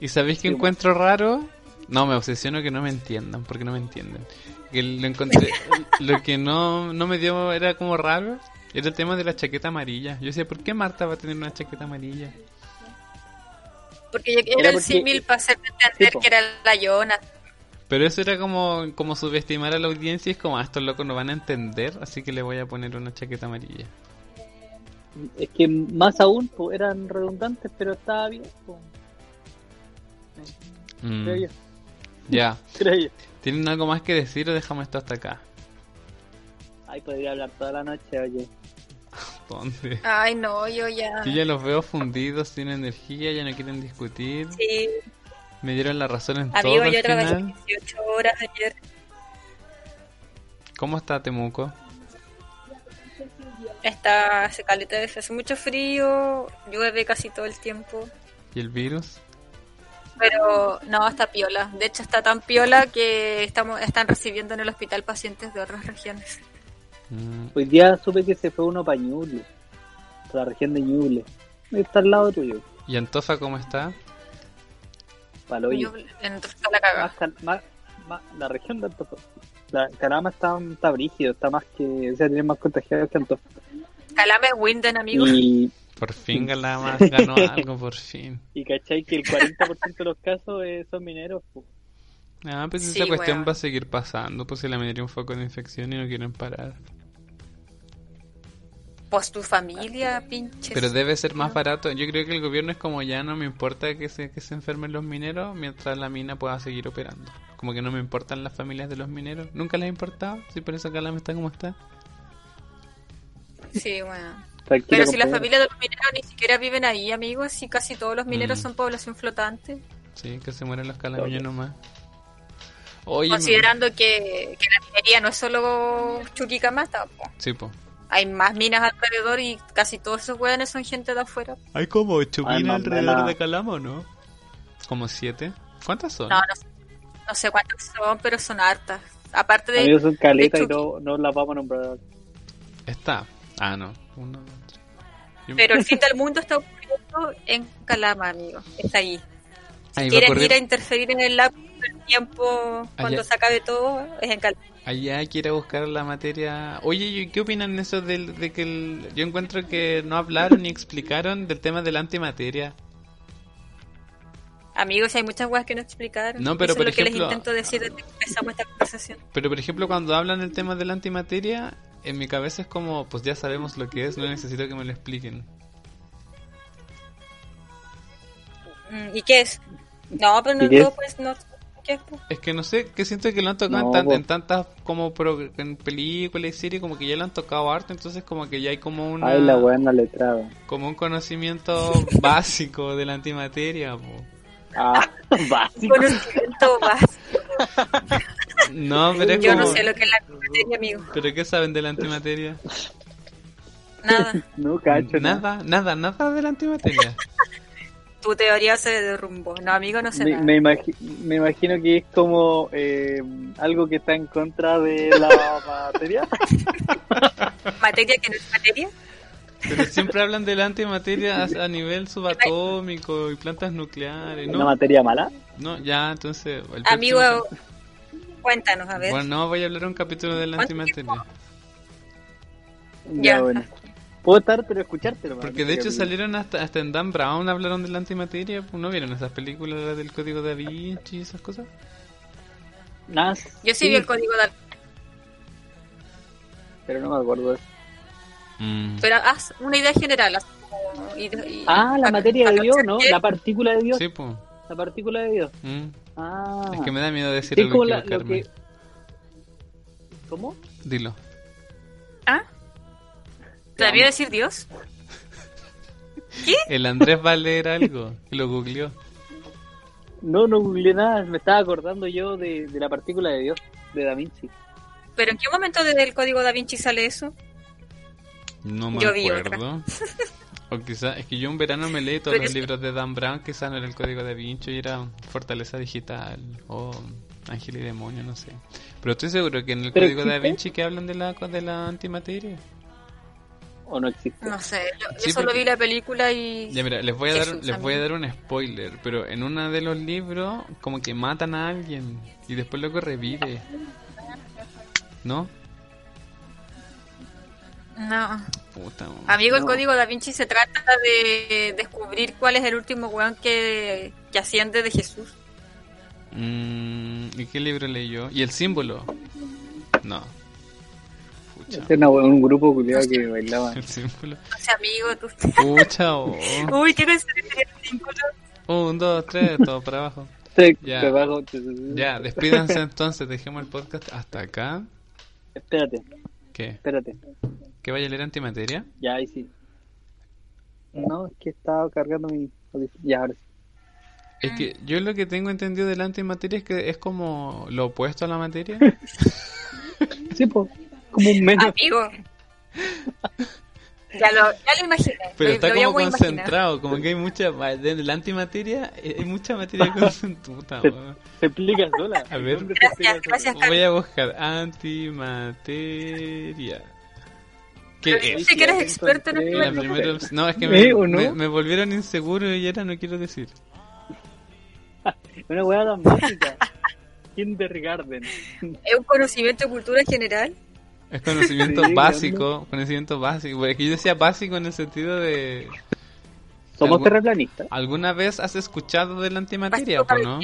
¿Y sabéis qué Sí, encuentro raro? No, me obsesiono que no me entiendan, porque no me entienden. Que lo encontré, lo que no, no me dio era como raro, era el tema de la chaqueta amarilla. Yo decía, ¿por qué Marta va a tener una chaqueta amarilla? Porque yo Era era el símil para hacerme entender que era la Yona. Pero eso era como, como subestimar a la audiencia y es como, ah, estos locos no van a entender, así que le voy a poner una chaqueta amarilla. Es que más aún po, eran redundantes, pero estaba bien. po. Mm, Creo yo, Ya, creo yo. ¿tienen algo más que decir o dejamos esto hasta acá? Ay, podría hablar toda la noche, oye. ¿Dónde? Ay, no, yo ya. Yo ya los veo fundidos, sin energía, ya no quieren discutir. Sí, Me dieron la razón en amigo, todo al yo trabajé final. 18 horas ayer. ¿Cómo está Temuco? Está, hace caleta hace mucho frío, llueve casi todo el tiempo. ¿Y el virus? Pero no, está piola. De hecho, está tan piola que estamos están recibiendo en el hospital pacientes de otras regiones. Mm, Hoy día supe que se fue uno para Ñuble, para la región de Ñuble. Está al lado tuyo, ¿Y Antofa cómo está? para el hoyo. Yo- en está la cagada. Más cal- más- más- la región de. La Calama está, está brígido, está más que, o sea, tiene más contagiados que Antofagasta. Calama es Winden, amigo. Y, Por fin la más ganó algo, por fin. y cachai que el 40% de los casos eh, son mineros. po. Ah, pues Sí, esa cuestión va a seguir pasando, pues si la minería es un foco de infección y no quieren parar. Pues tu familia, pinches. Pero debe ser más barato. Yo creo que el gobierno es como ya no me importa que se, que se enfermen los mineros mientras la mina pueda seguir operando. Como que no me importan las familias de los mineros. Nunca les ha importado. Sí, por eso Calama está como está. Sí, bueno. Tranquilo, Pero si la compadre. familia de los mineros ni siquiera viven ahí, amigos, si casi todos los mineros Mm. son población flotante. Sí, que se mueren los calameños nomás. Oye, Considerando que, que la minería no es solo Chuquicamata, po. Sí, po. hay más minas alrededor y casi todos esos hueones son gente de afuera. Hay como ocho minas alrededor de Calama, ¿o ¿no? Como siete. ¿Cuántas son? No, no, sé- no sé cuántas son, pero son hartas. Aparte de... Amigos, son caletas y no, no las vamos a nombrar. Está. Ah, no. Uno, dos, tres. Pero el fin del mundo está ocurriendo en Calama, amigo. Está ahí. Ahí va a Quieren ir a interferir en el lapso del tiempo cuando Allá- se acabe todo, es en Calama. Allá quiere buscar la materia. Oye, ¿y ¿qué opinan eso del, de que el... yo encuentro que no hablaron ni explicaron del tema de la antimateria? Amigos, hay muchas cosas que no explicaron. No, pero Eso por es lo que ejemplo- les intento decir desde que empezamos esta conversación. Pero por ejemplo, cuando hablan del tema de la antimateria, en mi cabeza es como, pues ya sabemos lo que es, no necesito que me lo expliquen. Mm, ¿Y qué es? No, pero no, ¿Y qué no, es? pues no. ¿Qué es? Es que no sé, que siento que lo han tocado No, en, tan- po. en tantas como pro- en películas y series, como que ya lo han tocado harto, entonces como que ya hay como una Ay, la buena letrada. como un conocimiento básico de la antimateria, po. Ah, básico. Conocimiento básico. No, pero es Yo no como- sé lo que es la materia, amigo. ¿Pero qué saben de la antimateria? Nada. No, cacho, nada. Nada, nada, nada de la antimateria. Tu teoría se derrumbó. No, amigo, no sé Me, nada. me, imagi- me imagino que es como eh, algo que está en contra de la materia. ¿Materia que no es materia? Pero siempre hablan de la antimateria a, a nivel subatómico y plantas nucleares, ¿Una ¿no? materia mala? No, ya, entonces... el Amigo, próximo- cuéntanos, a ver. Bueno, no, voy a hablar un capítulo de la ¿Cuánto antimateria. Ya, Ya. bueno. Puedo estar, pero escuchártelo. Porque de hecho salieron hasta, hasta en Dan Brown hablaron de la antimateria. ¿No vieron esas películas las del código da Vinci y esas cosas? Nada, Yo sí vi el código de... Pero no me acuerdo de eso. Mm. Pero haz una idea general. haz como- y- y- Ah, la materia de Dios, ¿no? La partícula de Dios. Sí, pues. La partícula de Dios. Mm. Ah. Es que me da miedo decir algo la- lo equivocarme. que... ¿Cómo? Dilo. ¿Ah? ¿Te había decir Dios? El Andrés va a leer algo. Y lo googleó. No, no googleé nada. Me estaba acordando yo de, de la partícula de Dios, de Da Vinci. ¿Pero en qué momento del código da Vinci sale eso? No me Yo vi acuerdo. O quizá, es que yo en verano me leí todos Pero los es libros de Dan Brown, quizá no era el código de Vinci y era Fortaleza Digital o Ángel y Demonio, no sé. Pero estoy seguro que en el ¿Pero código de Da? Vinci que hablan de la, de la antimateria. ¿O no existe? No sé, yo, yo Sí, solo porque- vi la película y... Ya mira, les voy a dar, Jesús, les voy a dar un spoiler, pero en uno de los libros como que matan a alguien y después luego revive. ¿No? No. Puta. Amigo, el código da Vinci se trata de descubrir cuál es el último weón que, que asciende de Jesús. Mm, ¿Y qué libro leyó? ¿Y el símbolo? No. Pucha. Este era un grupo culiado que bailaba. El símbolo. No sé, amigo, tú... Pucha, oh. Uy, ¿qué canción sería el símbolo? Un, dos, tres, todo para abajo. Ya. te bajo- Ya, despídanse entonces, dejemos el podcast hasta acá. Espérate. ¿Qué? Espérate. ¿Que vaya a leer antimateria? Ya, ahí sí. No, es que estaba cargando mi... Ya, ahora sí. Es que yo lo que tengo entendido de la antimateria es que es como lo opuesto a la materia. Sí, pues, como un menos. Amigo. Ya lo, ya lo imaginé. Pero Lo- está lo como concentrado, como que hay mucha... De la antimateria eh, hay mucha materia concentrada. Se, se explica sola. A ver. Gracias. Voy a buscar antimateria. ¿Qué es? sí que eres experto en. La esto. primera opción- No, es que ¿Eh, me, no? me, me volvieron inseguro y ahora no quiero decir. Una hueá tan básica. Kindergarten. Es un conocimiento de cultura general. Es conocimiento Sí, básico, conocimiento básico. Es que yo decía básico en el sentido de... Somos Algún- terraplanistas. ¿Alguna vez has escuchado de la antimateria o no?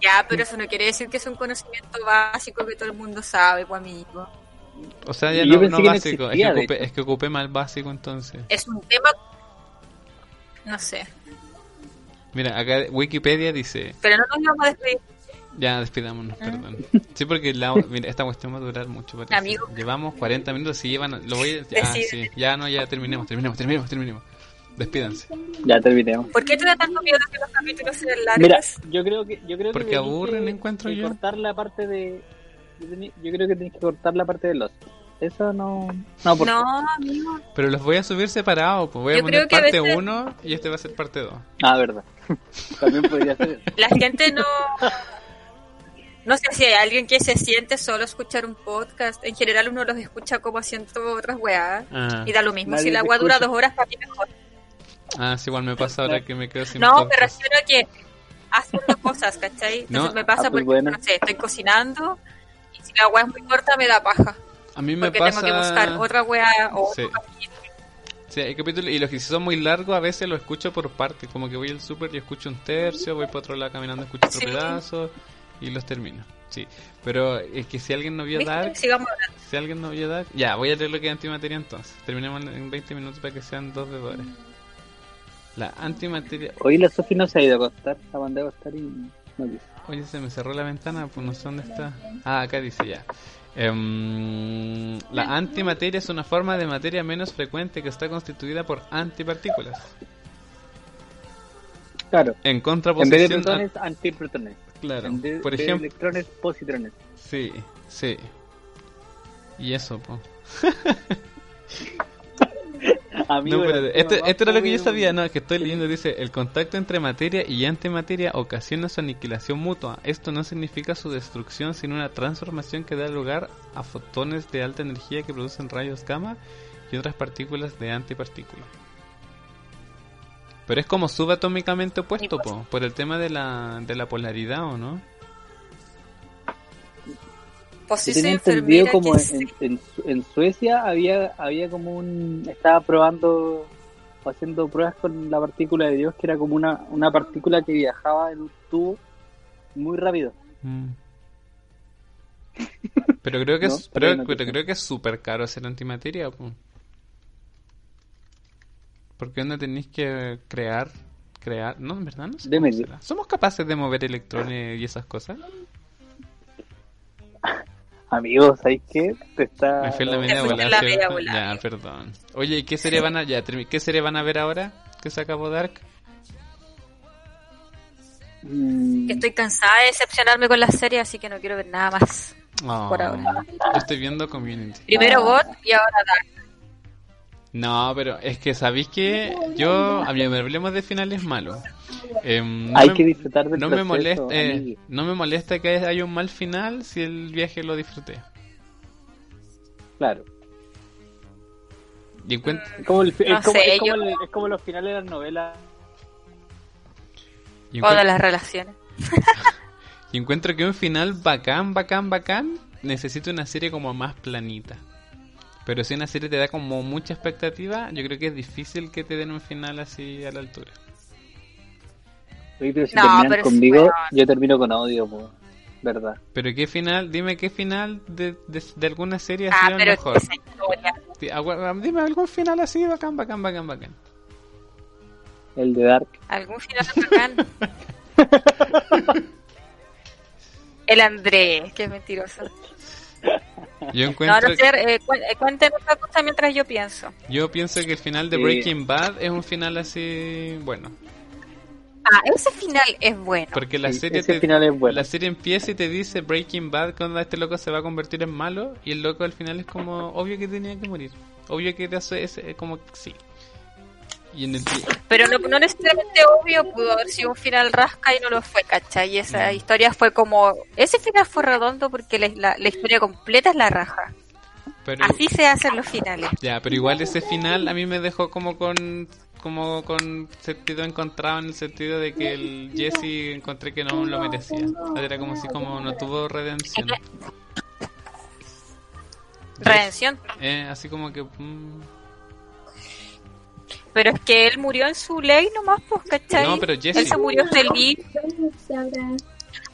Ya, pero eso no quiere decir que es un conocimiento básico que todo el mundo sabe, pues amigo. O sea, ya no, no que no básico, es, que existía, ocupé, es que ocupé mal básico entonces. Es un tema... No sé. Mira, acá Wikipedia dice... Pero no nos vamos a despedir. Ya, Ah. despidámonos, perdón. Sí, porque la, mira, esta cuestión va a durar mucho. parece. Amigo. Llevamos 40 minutos, si llevan... Lo voy a... Ah, sí. Ya, no, ya terminemos, terminemos, terminemos, terminemos. Despídanse. Ya terminemos. ¿Por qué te da tanto miedo que los capítulos sean largos? Mira, yo creo que yo creo Porque que aburren, que- encuentro que yo. cortar la parte de yo, creo que tenéis que cortar la parte de los eso no no porque No, amigo. Pero los voy a subir separados, pues voy a Yo poner parte veces- 1 y este va a ser parte 2. ah verdad también podría ser La gente no... No sé si hay alguien que se siente solo escuchar un podcast. En general uno los escucha como haciendo otras weas. Ah, Y da lo mismo. Nadie si la wea dura dos horas, para mí mejor. ah, sí, igual me pasa ahora que me quedo sin No, me refiero a que haciendo cosas, ¿cachai? Entonces No. me pasa Ah, pues porque, bueno. no sé, estoy cocinando y si la wea es muy corta me da paja. A mí me Porque pasa... tengo que buscar otra wea o Sí. otro capítulo. Sí, hay capítulos y los que son muy largos a veces los escucho por partes, como que voy al súper y escucho un tercio, voy para otro lado caminando escucho otro Sí. pedazo y los termino. Sí, pero es que si alguien no vio. Dark, si alguien no vio Dark, ya, voy a leer lo que es antimateria entonces. Terminemos en 20 minutos para que sean dos deudores. La antimateria... hoy la Sofi no se ha ido a acostar la mandé a acostar y no quiso Oye, se me cerró la ventana, pues no sé dónde está. Ah, acá dice ya. Em, la antimateria es una forma de materia menos frecuente que está constituida por antipartículas. claro En en vez de contraposición a- protones antiprotones Claro, en vez por de ejemplo, electrones positrones sí, sí. Y eso, po. Amigo, No, esto, era lo que yo sabía, no, que estoy leyendo, dice, el contacto entre materia y antimateria ocasiona su aniquilación mutua. Esto no significa su destrucción, sino una transformación que da lugar a fotones de alta energía que producen rayos gamma y otras partículas de antipartículas. Pero es como subatómicamente opuesto, po, por el tema de la, de la polaridad, ¿o no? Pues tenía entendido como en, se- en, en Suecia había había como un estaba probando o haciendo pruebas con la partícula de Dios que era como una, una partícula que viajaba en un tubo muy rápido. Mm. Pero creo que No, es, pero, no pero creo que es súper caro hacer antimateria, po. Porque no tenéis que crear, crear, no, en verdad no sé. ¿Somos capaces de mover electrones y esas cosas? Amigos, ¿sabéis qué? Te está... Me fui en la media volada, la media volada. Ya, perdón. Oye, ¿y qué serie van a, ya, ¿qué serie van a ver ahora que se acabó Dark? mm, estoy cansada de decepcionarme con las series, así que no quiero ver nada más. Oh, Por ahora. Yo estoy viendo Community. Primero Ah. God y ahora Dark. No, pero es que sabéis que yo, a mí me hablemos de finales malos. Em, no Hay me- que disfrutar del no me molesta eh, no me molesta que haya un mal final si el viaje lo disfruté Claro. y encuentro Es como, el, No es como, sé, es como yo- el- es como los finales de las novelas. y Todas encuentro, las relaciones. y encuentro que un final bacán bacán bacán necesita una serie como más planita pero si una serie te da como mucha expectativa yo creo que es difícil que te den un final así a la altura Oye, pero si No, terminan pero es conmigo, bueno. yo termino con odio, po. ¿verdad? pero qué final dime qué final de, de, de alguna serie ha Ah, sido el pero mejor agua- dime algún final así bacán bacán bacán bacán El de Dark. ¿Algún final bacán? El Andrés, que mentiroso. Yo encuentro, no sé, eh, cu- eh, cuenten otra cosa mientras yo pienso. yo pienso que el final de Sí. Breaking Bad es un final así, bueno, Ah, ese final es bueno. porque la Sí, serie ese te- final es bueno. la serie empieza y te dice Breaking Bad cuando este loco se va a convertir en malo y el loco al final es como obvio que tenía que morir, obvio que era eso, ese- como sí. Y en el Pero no, no necesariamente obvio, pudo haber sido un final rasca y no lo fue, ¿cachai? Y esa Mm. historia fue como... Ese final fue redondo porque la, la- la historia completa es la raja. pero Así se hacen los finales. Ya, pero igual ese final a mí me dejó como con como con sentido encontrado en el sentido de que el Jesse encontré que no lo merecía. Era como si como no tuvo redención. Redención. Eh, así como que mm, Pero es que él murió en su ley nomás, pues, ¿cachai? No, pero Jesse. Él se murió feliz.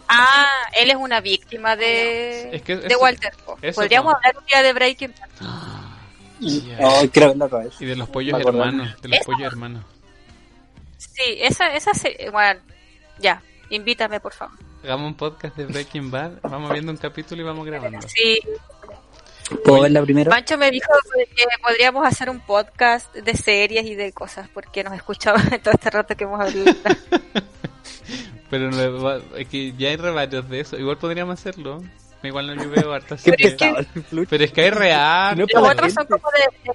Ah, él es una víctima de, Es que de Walter. eso Podríamos no. hablar un día de Breaking Bad. y de los pollos hermanos, de los Esa- pollos hermanos. Sí, esa, esa se- Bueno, ya, invítame, por favor. Hagamos un podcast de Breaking Bad, vamos viendo un capítulo y vamos grabando. Sí, ¿Puedo verla primero? Pancho me dijo que podríamos hacer un podcast de series y de cosas, porque nos escuchaba todo este rato que hemos hablado. Pero no, es que ya hay varios de eso. Igual podríamos hacerlo. Igual no yo veo hartas Pero que- fluch. Pero es que hay real. No Los otros son como de.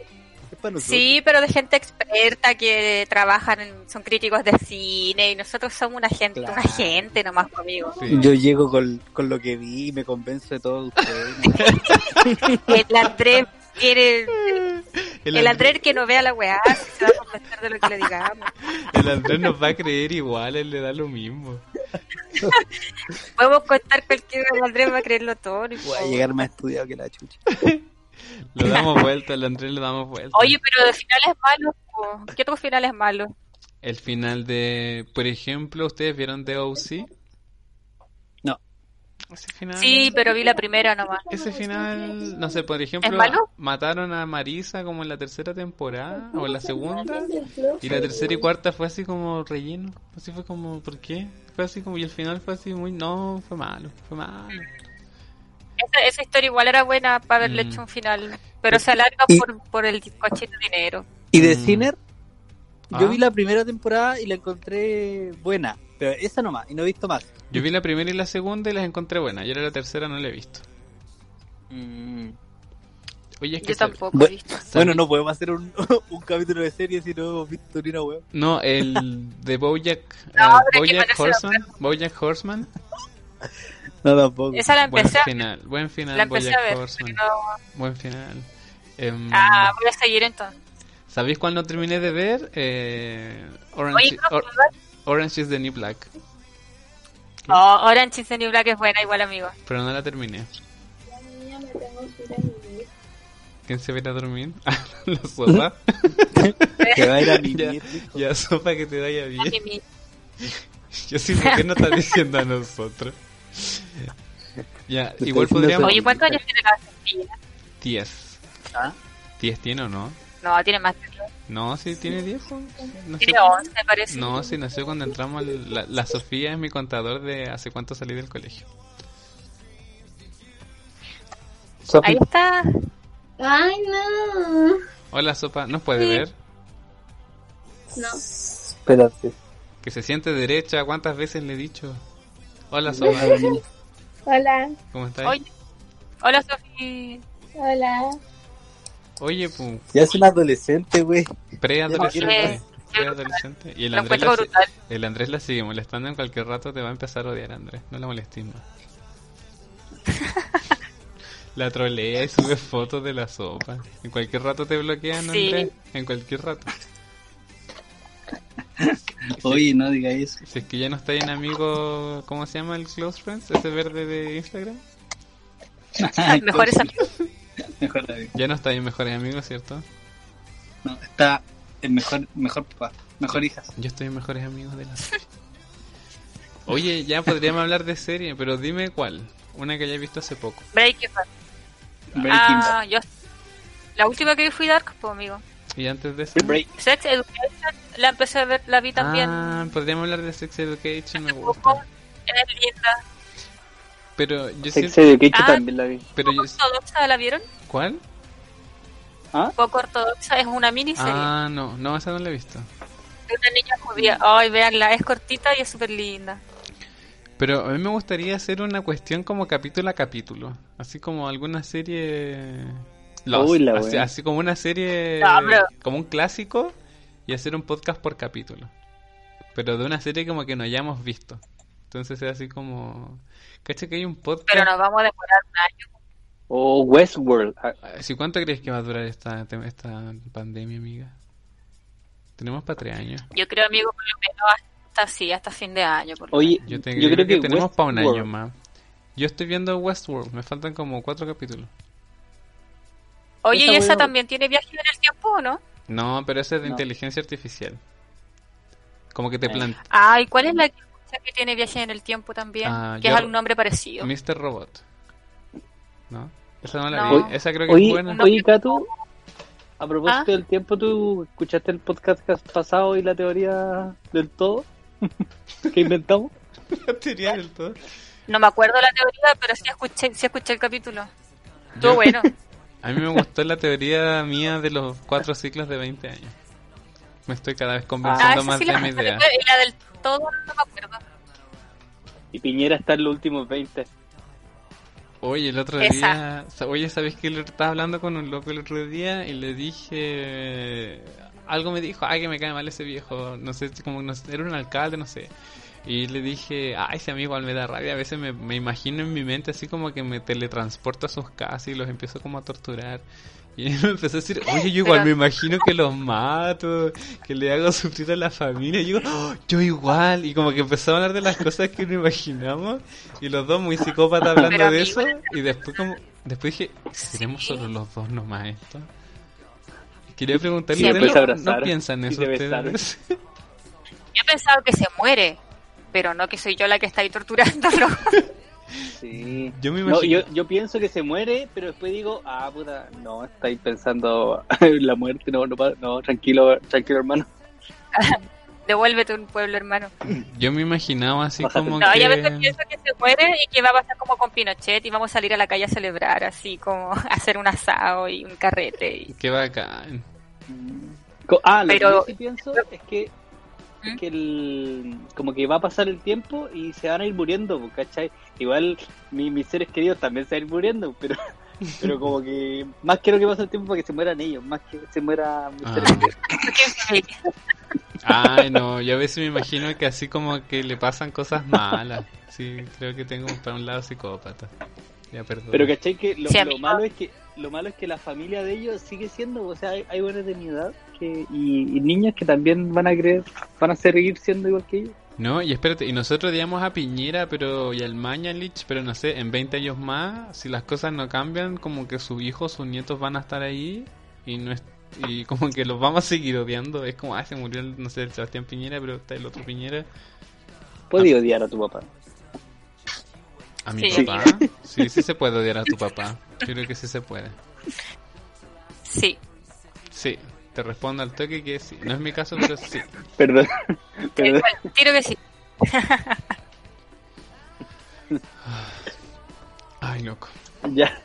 Sí, pero de gente experta que trabajan, en- son críticos de cine y nosotros somos una gente, Claro. una gente nomás conmigo. Sí. Yo llego con, con lo que vi y me convenzo de todo ustedes. El Andrés quiere, El, el Andrés, que no vea la weá, se va a convencer de lo que le digamos. el Andrés nos va a creer igual, él le da lo mismo. Podemos contar cualquier el Andrés va a creerlo todo. no Voy a llegar más estudiado que la chucha. Le damos vuelta, al Andrés le damos vuelta. Oye, pero de finales malos. ¿qué otros finales malos? El final de, por ejemplo, ¿ustedes vieron The O.C.? No. Ese final... Sí, pero vi la primera nomás. Ese final, no sé, por ejemplo, mataron a Marisa como en la tercera temporada o en la segunda y la tercera y cuarta fue así como relleno, así fue como, ¿por qué? Fue así como y el final fue así muy, no, fue malo, fue malo. Esa, esa historia igual era buena para haberle Mm. hecho un final, pero se alarga por, por el cochino dinero. Y de Mm. Sinner, yo Ah. vi la primera temporada y la encontré buena. Pero esa nomás, y no he visto más. Yo vi la primera y la segunda y las encontré buenas, y ahora la tercera no la he visto. Mm. Oye, es que Yo sab- tampoco he visto. Bueno, no podemos hacer un, un capítulo de serie si no hemos visto ni una web. No, el de Bojack, No, que Bojack Horseman, Bojack Horseman, No, tampoco. Esa la buen empecé a, final, buen final, la empecé a Bojack ver, Horseman, no- buen final. Em, Ah, voy a seguir entonces. ¿Sabéis cuál no terminé de ver? Eh, Orange, Oye, ¿cómo Or-? Orange is the New Black, Oh, Orange is the New Black es buena, igual amigo. pero no la terminé. ¿Quién se va a ir a dormir? la sopa. Que va a ir a ya, vivir. dijo. ya, sopa que te vaya bien. Yo sí, ¿por qué no estás diciendo a nosotros? Ya, Te igual podríamos... Oye, ¿cuántos años tiene la Sofía? 10. ¿Ah? 10 tiene o no? No, tiene más. No, sí, tiene 10. pues. No sé. Tiene 11, me parece. No, sí, nació cuando entramos. La, la Sofía es mi contador de hace cuánto salí del colegio. Ahí está. Ay, no. Hola, Sopa, ¿nos puede ver? No. espérate. Que se siente derecha, ¿cuántas veces le he dicho? Hola, Sopa, Hola. ¿cómo estás? Hola, Sofía. Hola. Oye, pu, Ya es un adolescente, güey. preadolescente. Preadolescente. Y el Andrés, la, el Andrés la sigue molestando en cualquier rato, te va a empezar a odiar, Andrés. No la molestes más. La trolea y sube fotos de la sopa. En cualquier rato te bloquean, Sí. Andrés. En cualquier rato. Oye, no diga eso. Si es que ya no está en amigo, ¿cómo se llama el Close Friends? Ese verde de Instagram. Mejores amigos. Mejor amigo. Ya no está en mejores amigos, ¿cierto? No, está el mejor, mejor papá, mejor hija. Yo estoy en mejores amigos de la serie. Oye, ya podríamos hablar de serie, pero dime cuál. Una que haya visto hace poco. Breaking Bad. Breaking Ah, yo. La última que vi fui Dark, pues, amigo. Y antes de eso. Break. Sex Education la empecé a ver, la vi también. Ah, podríamos hablar de Sex Education, me gusta. Es linda. Pero yo Sex siento... Education Ah. también la vi. Pero yo... ¿Poco ortodoxa la vieron? ¿Cuál? ¿Ah? Poco ortodoxa es una miniserie Ah, no, no, esa no la he visto. de una niña judía. Ay, veanla, es cortita y es súper linda. Pero a mí me gustaría hacer una cuestión como capítulo a capítulo. Así como alguna serie... Lost, Uy, la así, así como una serie... No, pero- Como un clásico y hacer un podcast por capítulo. Pero de una serie como que no hayamos visto. Entonces es así como... ¿Cacha que hay un podcast? Pero nos vamos a demorar un año. O Westworld. Ah, ¿Sí, ¿Cuánto crees que va a durar esta, esta pandemia, amiga? Tenemos para tres años. Yo creo, amigo, por lo menos hasta sí, hasta fin de año. Por Oye, Yo, te- yo yo creo que, tenemos para un año más. Yo estoy viendo Westworld, me faltan como cuatro capítulos. Oye, Esa ¿y esa también tiene viaje en el tiempo o no? No, pero ese es de No. inteligencia artificial. Como que te Eh. plantea Ay, ¿cuál es la que que tiene viaje en el tiempo también? Ah, que yo- es algún nombre parecido. Mr. Robot. ¿No? Esa no la No. vi. Esa creo que Oye, es buena. oye, Kato, a propósito ¿Ah? del tiempo, ¿tú escuchaste el podcast que has pasado y la teoría del todo que inventamos? La teoría del todo. No me acuerdo la teoría, pero sí escuché, sí escuché el capítulo. Estuvo bueno. A mí me gustó la teoría mía de los cuatro ciclos de 20 años. Me estoy cada vez Ah, convenciendo esa más sí de la mi idea. Y la del todo no me acuerdo. Y Piñera está en los últimos 20. Oye, el otro Esa. día, oye, ¿sabes que estaba hablando con un loco el otro día y le dije, algo me dijo, ay, que me cae mal ese viejo, no sé, como no sé, era un alcalde, no sé. Y le dije, ay, ese amigo igual me da rabia, a veces me, me imagino en mi mente así como que me teletransporto a sus casas y los empiezo como a torturar. Y él me empezó a decir, oye, yo igual Pero- me imagino que los mato, que le hago sufrir a la familia. Y yo, "Oh, yo igual. Y como que empezó a hablar de las cosas que no imaginamos. Y los dos muy psicópatas hablando Pero, de eso. Y después como después dije, ¿seremos solo los dos nomás esto? Quería preguntarle, Sí, ¿ustedes después no, no piensan eso ustedes? Yo he pensado que se muere, pero no que soy yo la que está ahí torturándolo. Sí. Yo me No, imagino. yo, yo pienso que se muere, pero después digo, ah, puta, no, estáis pensando en la muerte, no, no, no, tranquilo, tranquilo, hermano. Devuélvete un pueblo, hermano. Yo me imaginaba así Bájate. como No, que... yo a veces pienso que se muere y que va a pasar como con Pinochet y vamos a salir a la calle a celebrar, así como a hacer un asado y un carrete. Y... Qué bacán. Ah, lo Pero- que yo sí pienso es que, ¿Mm? es que el, como que va a pasar el tiempo y se van a ir muriendo, ¿cachai? Igual mi- mis seres queridos también se van a ir muriendo, pero pero como que más quiero que pase el tiempo para que se mueran ellos, más que se mueran mis Ah. seres queridos. Ay, no, yo a veces me imagino que así como que le pasan cosas malas. Sí, creo que tengo para un lado psicópata. Ya, perdón. Pero ¿cachai? Que lo, Sí, lo amigo. malo es que lo malo es que la familia de ellos sigue siendo, o sea, hay, hay buenos de mi edad que, y, y niños que también van a creer, van a seguir siendo igual que ellos. No, y espérate, y nosotros digamos a Piñera pero y al Mañalich, pero no sé, en 20 años más, si las cosas no cambian, como que sus hijos, sus nietos van a estar ahí y no es- y como que los vamos a seguir odiando. Es como, ah, se murió, el, no sé, el Sebastián Piñera, pero está el otro Piñera. Puedes odiar a tu papá. ¿A mi Sí. papá? Sí, sí se puede odiar a tu papá. Yo creo que sí se puede. Sí. Sí, te respondo al toque que sí. No es mi caso, pero sí. Perdón. Perdón. Bueno, tiro que sí. Ay, loco. Ya.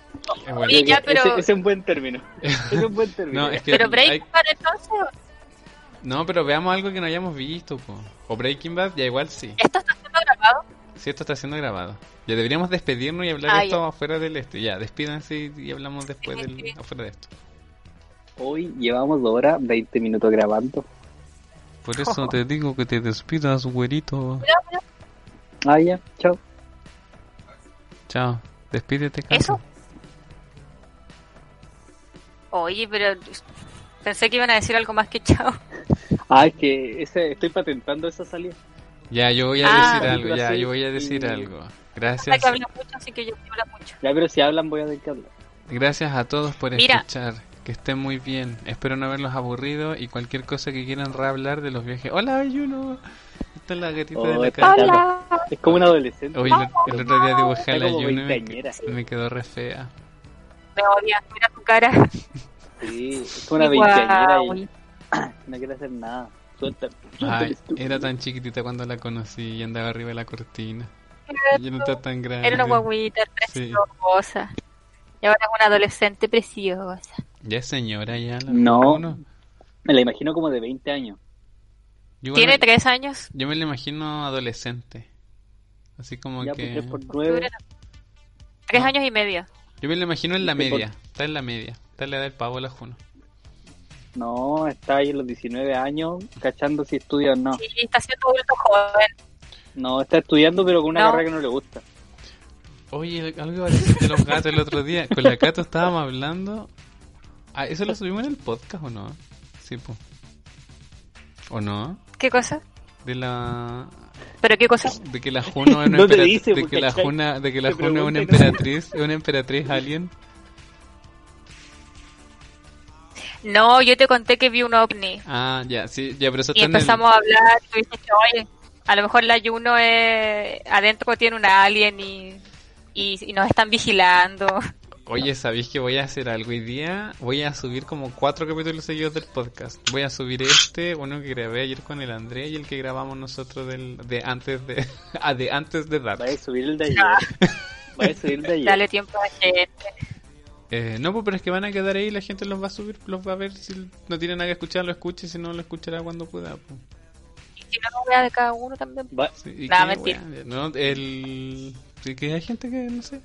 Es bueno. Ya, pero- Ese, ese es un buen término. Es un buen término. No, es que Pero hay- Breaking Bad entonces, No, pero veamos algo que no hayamos visto, po. O Breaking Bad, ya igual sí. ¿esto está siendo grabado? Sí, esto está siendo grabado. Ya deberíamos despedirnos y hablar Ah, esto ya. afuera del este. Ya, despídanse y, y hablamos después Sí, del, sí. afuera de esto. Hoy llevamos dos horas, 20 minutos grabando. Por eso te digo que te despidas, güerito. Ah, ya, chao. Chao. Despídete, Cato. ¿Eso? Oye, pero pensé que iban a decir algo más que chao. Ah, es que ese, estoy patentando esa salida. Ya, yo voy a Ah. decir algo. Ya, yo voy a decir y- algo. Gracias. que habla mucho, así que yo quiero hablar mucho. Ya, pero si hablan voy a hablar. Gracias a todos por Mira. escuchar. Que estén muy bien. Espero no haberlos aburrido y cualquier cosa que quieran rehablar de los viajes. Hola, Ayuno. Esta es la gatita de la casa. Hola. Es como un adolescente. Oye, el, el otro día dibujé a la Ayuno y me, quedó re fea. Me odias, mira tu cara. Sí, es como una veinteañera y no quiere hacer nada. Suelta. Ay, Suelta, era tan chiquitita cuando la conocí y andaba arriba de la cortina. Ya no está tan grande. Era una guaguita Sí. preciosa. Y ahora es una adolescente preciosa. Ya es señora, ya. la- No. uno. Me la imagino como de 20 años. Yo, Tiene me- tres años. yo me la imagino adolescente. Así como Ya, pues que... 3 por 9. Tres No. años y medio. Yo me la imagino en la por- media. Está en la media. Está en la edad del pavo la Juno. No, está ahí en los 19 años, cachando si estudia o no. Sí, está siendo adulto joven. No, está estudiando, pero con una No. carrera que no le gusta. Oye, algo iba a decir de los gatos el otro día. Con la Cato estábamos hablando. Ah, ¿Eso lo subimos en el podcast o no? Sí, pues. ¿O no? ¿Qué cosa? De la... ¿Pero qué cosa? De que la Juno es una No te emperatriz. dice, de que la. Juna, de que la Juno es una emperatriz, es una emperatriz alien. No, yo te conté que vi un ovni. Ah, ya, sí, ya, pero eso Y está en el- empezamos a hablar. Tú dijiste, oye, a lo mejor la Juno es... adentro tiene un alien y, y, y nos están vigilando. Oye, ¿sabéis que voy a hacer algo? Hoy día voy a subir como cuatro capítulos seguidos del podcast. Voy a subir este, uno que grabé ayer con el André y el que grabamos nosotros del, de antes de, ah, de antes de dar. Vaya a subir el de ayer. Vaya a subir el de ayer. Dale tiempo a la gente. Eh, no, pues, pero es que van a quedar ahí y la gente los va a subir, los va a ver. Si no tiene nada que escuchar, lo escuche, si no, lo escuchará cuando pueda. pues. Y si no, no vea de cada uno también. Va- Sí, ¿y Nah, qué, mentira. wea? No, el... Sí, que hay gente que no sé.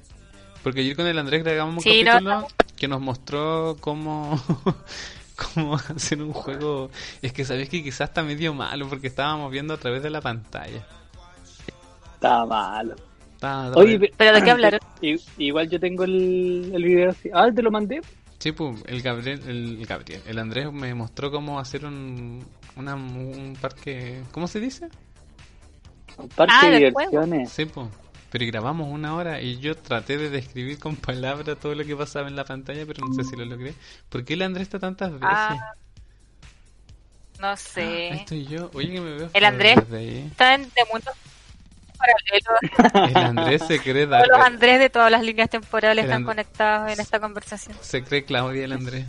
Porque ayer con el Andrés grabamos un Sí, no, capítulo que nos mostró cómo... cómo hacer un juego... Es que sabéis que quizás está medio malo porque estábamos viendo a través de la pantalla. Está malo. Está- Oye, pe- ¿Pero de qué hablaron? Igual yo tengo el, el video así. Ah, te lo mandé. Sí, pues, el Gabriel, el, el Gabriel, el Andrés me mostró cómo hacer un, una, un parque, ¿cómo se dice? Un parque Ah, de diversiones. Sí, pues. Pero y grabamos una hora y yo traté de describir con palabras todo lo que pasaba en la pantalla, pero no sé si lo logré. ¿Por qué el Andrés está tantas veces? Ah, no Ah, ahí sé. estoy yo. Oye, que me veo El Andrés. desde ahí. Está en de mundos paralelos. El Andrés se cree Todos los Andrés de todas las líneas temporales El están And- conectados en esta conversación. Se cree Claudia el Andrés.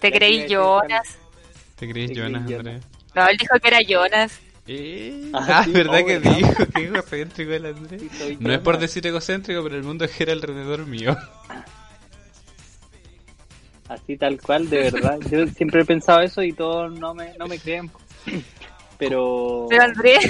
Te creí Jonas. ¿Te Te Jonas, creí Andrés? No, él dijo que era Jonas. Eh, Ah, sí, ¿verdad oh, que ¿verdad? dijo? Qué egocéntrico el Andrés. Sí, No es por ¿no? decir egocéntrico, pero el mundo gira alrededor mío. Así tal cual, de verdad. Yo siempre he pensado eso y todos no me, no me creen. Pero Pero Andrés,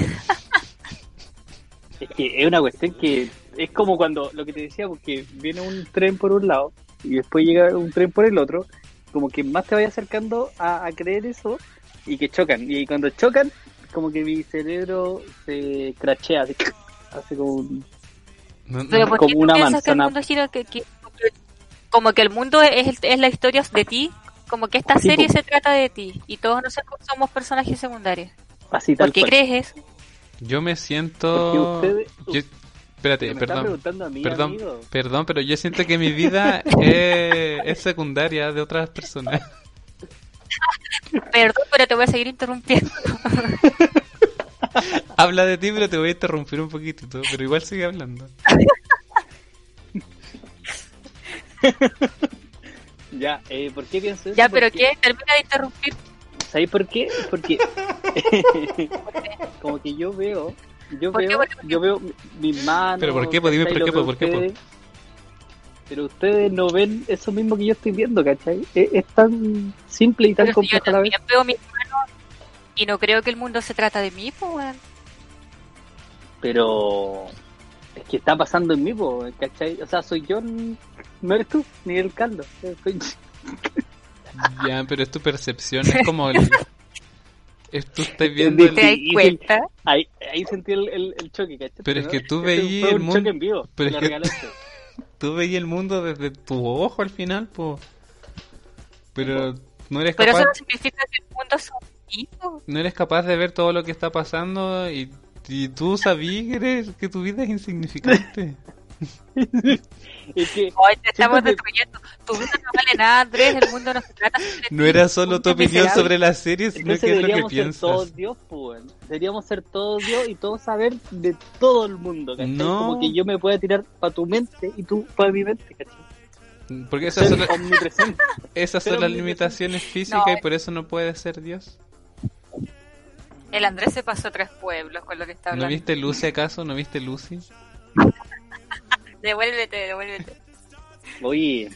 es que es una cuestión que es como cuando lo que te decía, porque viene un tren por un lado y después llega un tren por el otro, como que más te vaya acercando a, a creer eso y que chocan. Y cuando chocan, como que mi cerebro se crachea, así, hace como un... No, no, pero ¿por Como qué una piensas que el manzana. mundo gira que, que- como que el mundo es, es la historia de ti? Como que esta Sí, serie po. se trata de ti y todos nosotros somos personajes secundarios. Así tal ¿Por qué cual. crees eso? Yo me siento... Porque ustedes- Yo- Espérate, me perdón. preguntando a mí, Perdón, amigo. perdón, pero yo siento que mi vida es, es secundaria de otras personas. Perdón, pero te voy a seguir interrumpiendo. Habla de ti, pero te voy a interrumpir un poquito, pero igual sigue hablando. Ya, eh, ¿por qué pienso eso? ya, pero ¿qué? Termina de interrumpir. ¿Sabéis por qué? Porque como que yo veo, yo ¿Por qué? veo, ¿Por qué? ¿Por qué? yo veo mi- mis manos. ¿Pero por qué? Pues dime por qué, pues, ¿por qué, ustedes, Pero ustedes no ven eso mismo que yo estoy viendo, ¿cachai? Es, es tan simple y tan Pero si yo a la vez. también veo mis manos y no creo que el mundo se trata de mí, pues, weón. Pero es que está pasando en mí, po, ¿cachai? O sea, soy yo, no eres tú, ni el caldo. eh, Soy Ya, pero es tu percepción, es como el... Es, tú estás viendo ¿Te das el... Cuenta? Ahí, ahí sentí el, el, el choque, ¿cachai? Pero es que tú Ese veí fue el un mundo- choque en vivo. pero me es lo que- regalaste. Tú veías el mundo desde tu ojo al final, po. Pero no eres Pero eso capaz... no significa que el mundo es un no eres capaz de ver todo lo que está pasando y, y tú sabías que, eres- que tu vida es insignificante. Es que Hoy te estamos destruyendo. Tu vida no vale nada, Andrés. El mundo no se trata sobre No era solo tu opinión miserable. sobre la serie, sino Entonces que es lo que deberíamos ser piensas. todos Dios, pues. Deberíamos ser todos Dios y todos saber de todo el mundo, ¿cachai? No. Como que yo me pueda tirar para tu mente y tú para mi mente, ¿cachai? Porque esas son, esas las mi- limitaciones físicas No. y por eso no puedes ser Dios. El Andrés se pasó tres pueblos con lo que está ¿No hablando. viste Lucy acaso? ¿No viste Lucy? Devuélvete, devuélvete. Oye,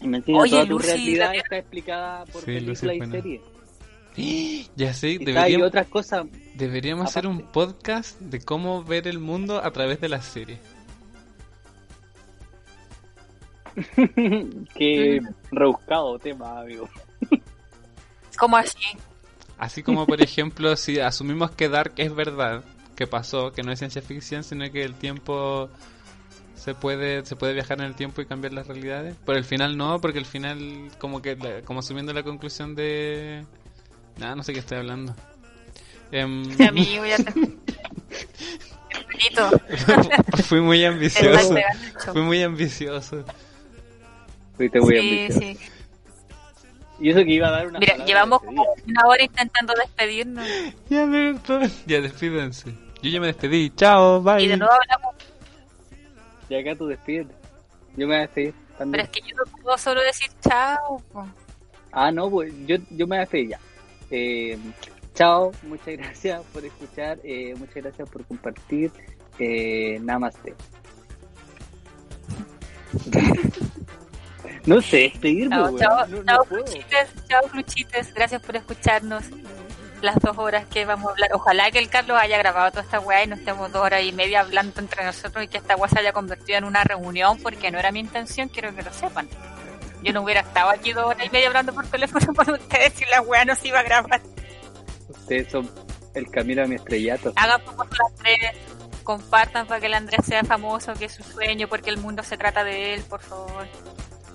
y me encima Oye, toda tu Lucy, realidad la que- está explicada por Sí, Lucy película y serie. Ya sé, deberíamos, otras cosas deberíamos hacer un podcast de cómo ver el mundo a través de las series. que rebuscado tema, amigo. ¿Cómo así? Así como, por ejemplo, si asumimos que Dark es verdad, que pasó, que no es ciencia ficción, sino que el tiempo se puede se puede viajar en el tiempo y cambiar las realidades. Pero el final no, porque el final, como que la- como asumiendo la conclusión de... Nada, no sé qué estoy hablando. Em, Amigo, ya te... Hermanito, fui muy ambicioso. Fui muy ambicioso. Fuiste muy Sí, ambicioso. sí. Y eso que iba a dar una Mira, llevamos como una hora intentando despedirnos Ya, perdón. Ya, despídense. Yo ya me despedí. Chao, bye. y de nuevo hablamos, Y acá tú despides. Yo me voy a despedir pero también. es que yo no puedo solo decir chao. po. Ah, no, pues yo, yo me voy a despedir ya. Eh, chao, muchas gracias por escuchar, eh, muchas gracias por compartir. Eh, namaste. no sé, despedirme, Chao, chao, no, no chao. Cruchites, chao, Cruchites. Gracias por escucharnos las dos horas que vamos a hablar. Ojalá que el Carlos haya grabado toda esta weá y no estemos dos horas y media hablando entre nosotros y que esta weá se haya convertido en una reunión porque no era mi intención, quiero que lo sepan. Yo no hubiera estado aquí dos horas y media hablando por teléfono con ustedes si la weá no se iba a grabar. Ustedes son el camino a mi estrellato. Hagan famoso al Andrés, compartan para que el Andrés sea famoso, que es su sueño, porque el mundo se trata de él, por favor.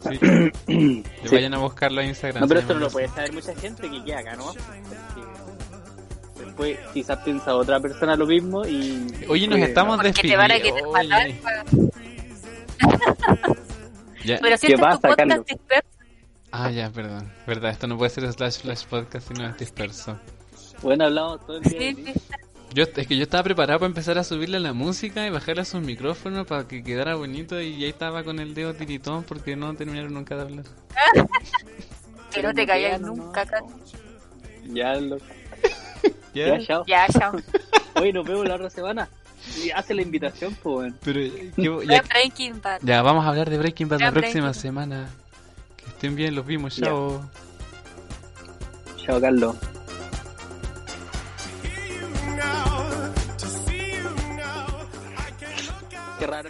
Sí. Vayan a buscarlo a Instagram. No, pero esto no lo puede saber mucha gente que queda acá, ¿no? Porque después quizás piensa otra persona lo mismo y... Oye, nos estamos Porque te van a querer despidiendo. Ya. Pero si ¿Qué este es tu pasa, podcast disperso, Ah, ya, perdón. Verdad, esto no puede ser slash flash podcast sino es disperso. Bueno, hablamos todo el día sí, Yo, es que yo estaba preparado para empezar a subirle la música y bajarle a sus micrófonos para que quedara bonito y ahí estaba con el dedo tiritón porque no terminaron nunca de hablar. que no te calles nunca, Carlos. Ya, lo... ¿Ya? ya, chao. Ya, chao. Hoy nos vemos la otra semana. Y hace la invitación, pues, bueno. Pero, ¿qué- Vean ya, Breaking Bad. ya, vamos a hablar de Breaking Bad la próxima semana. Que estén bien, los vimos, Ya. chao. Chao, Carlos. Qué raro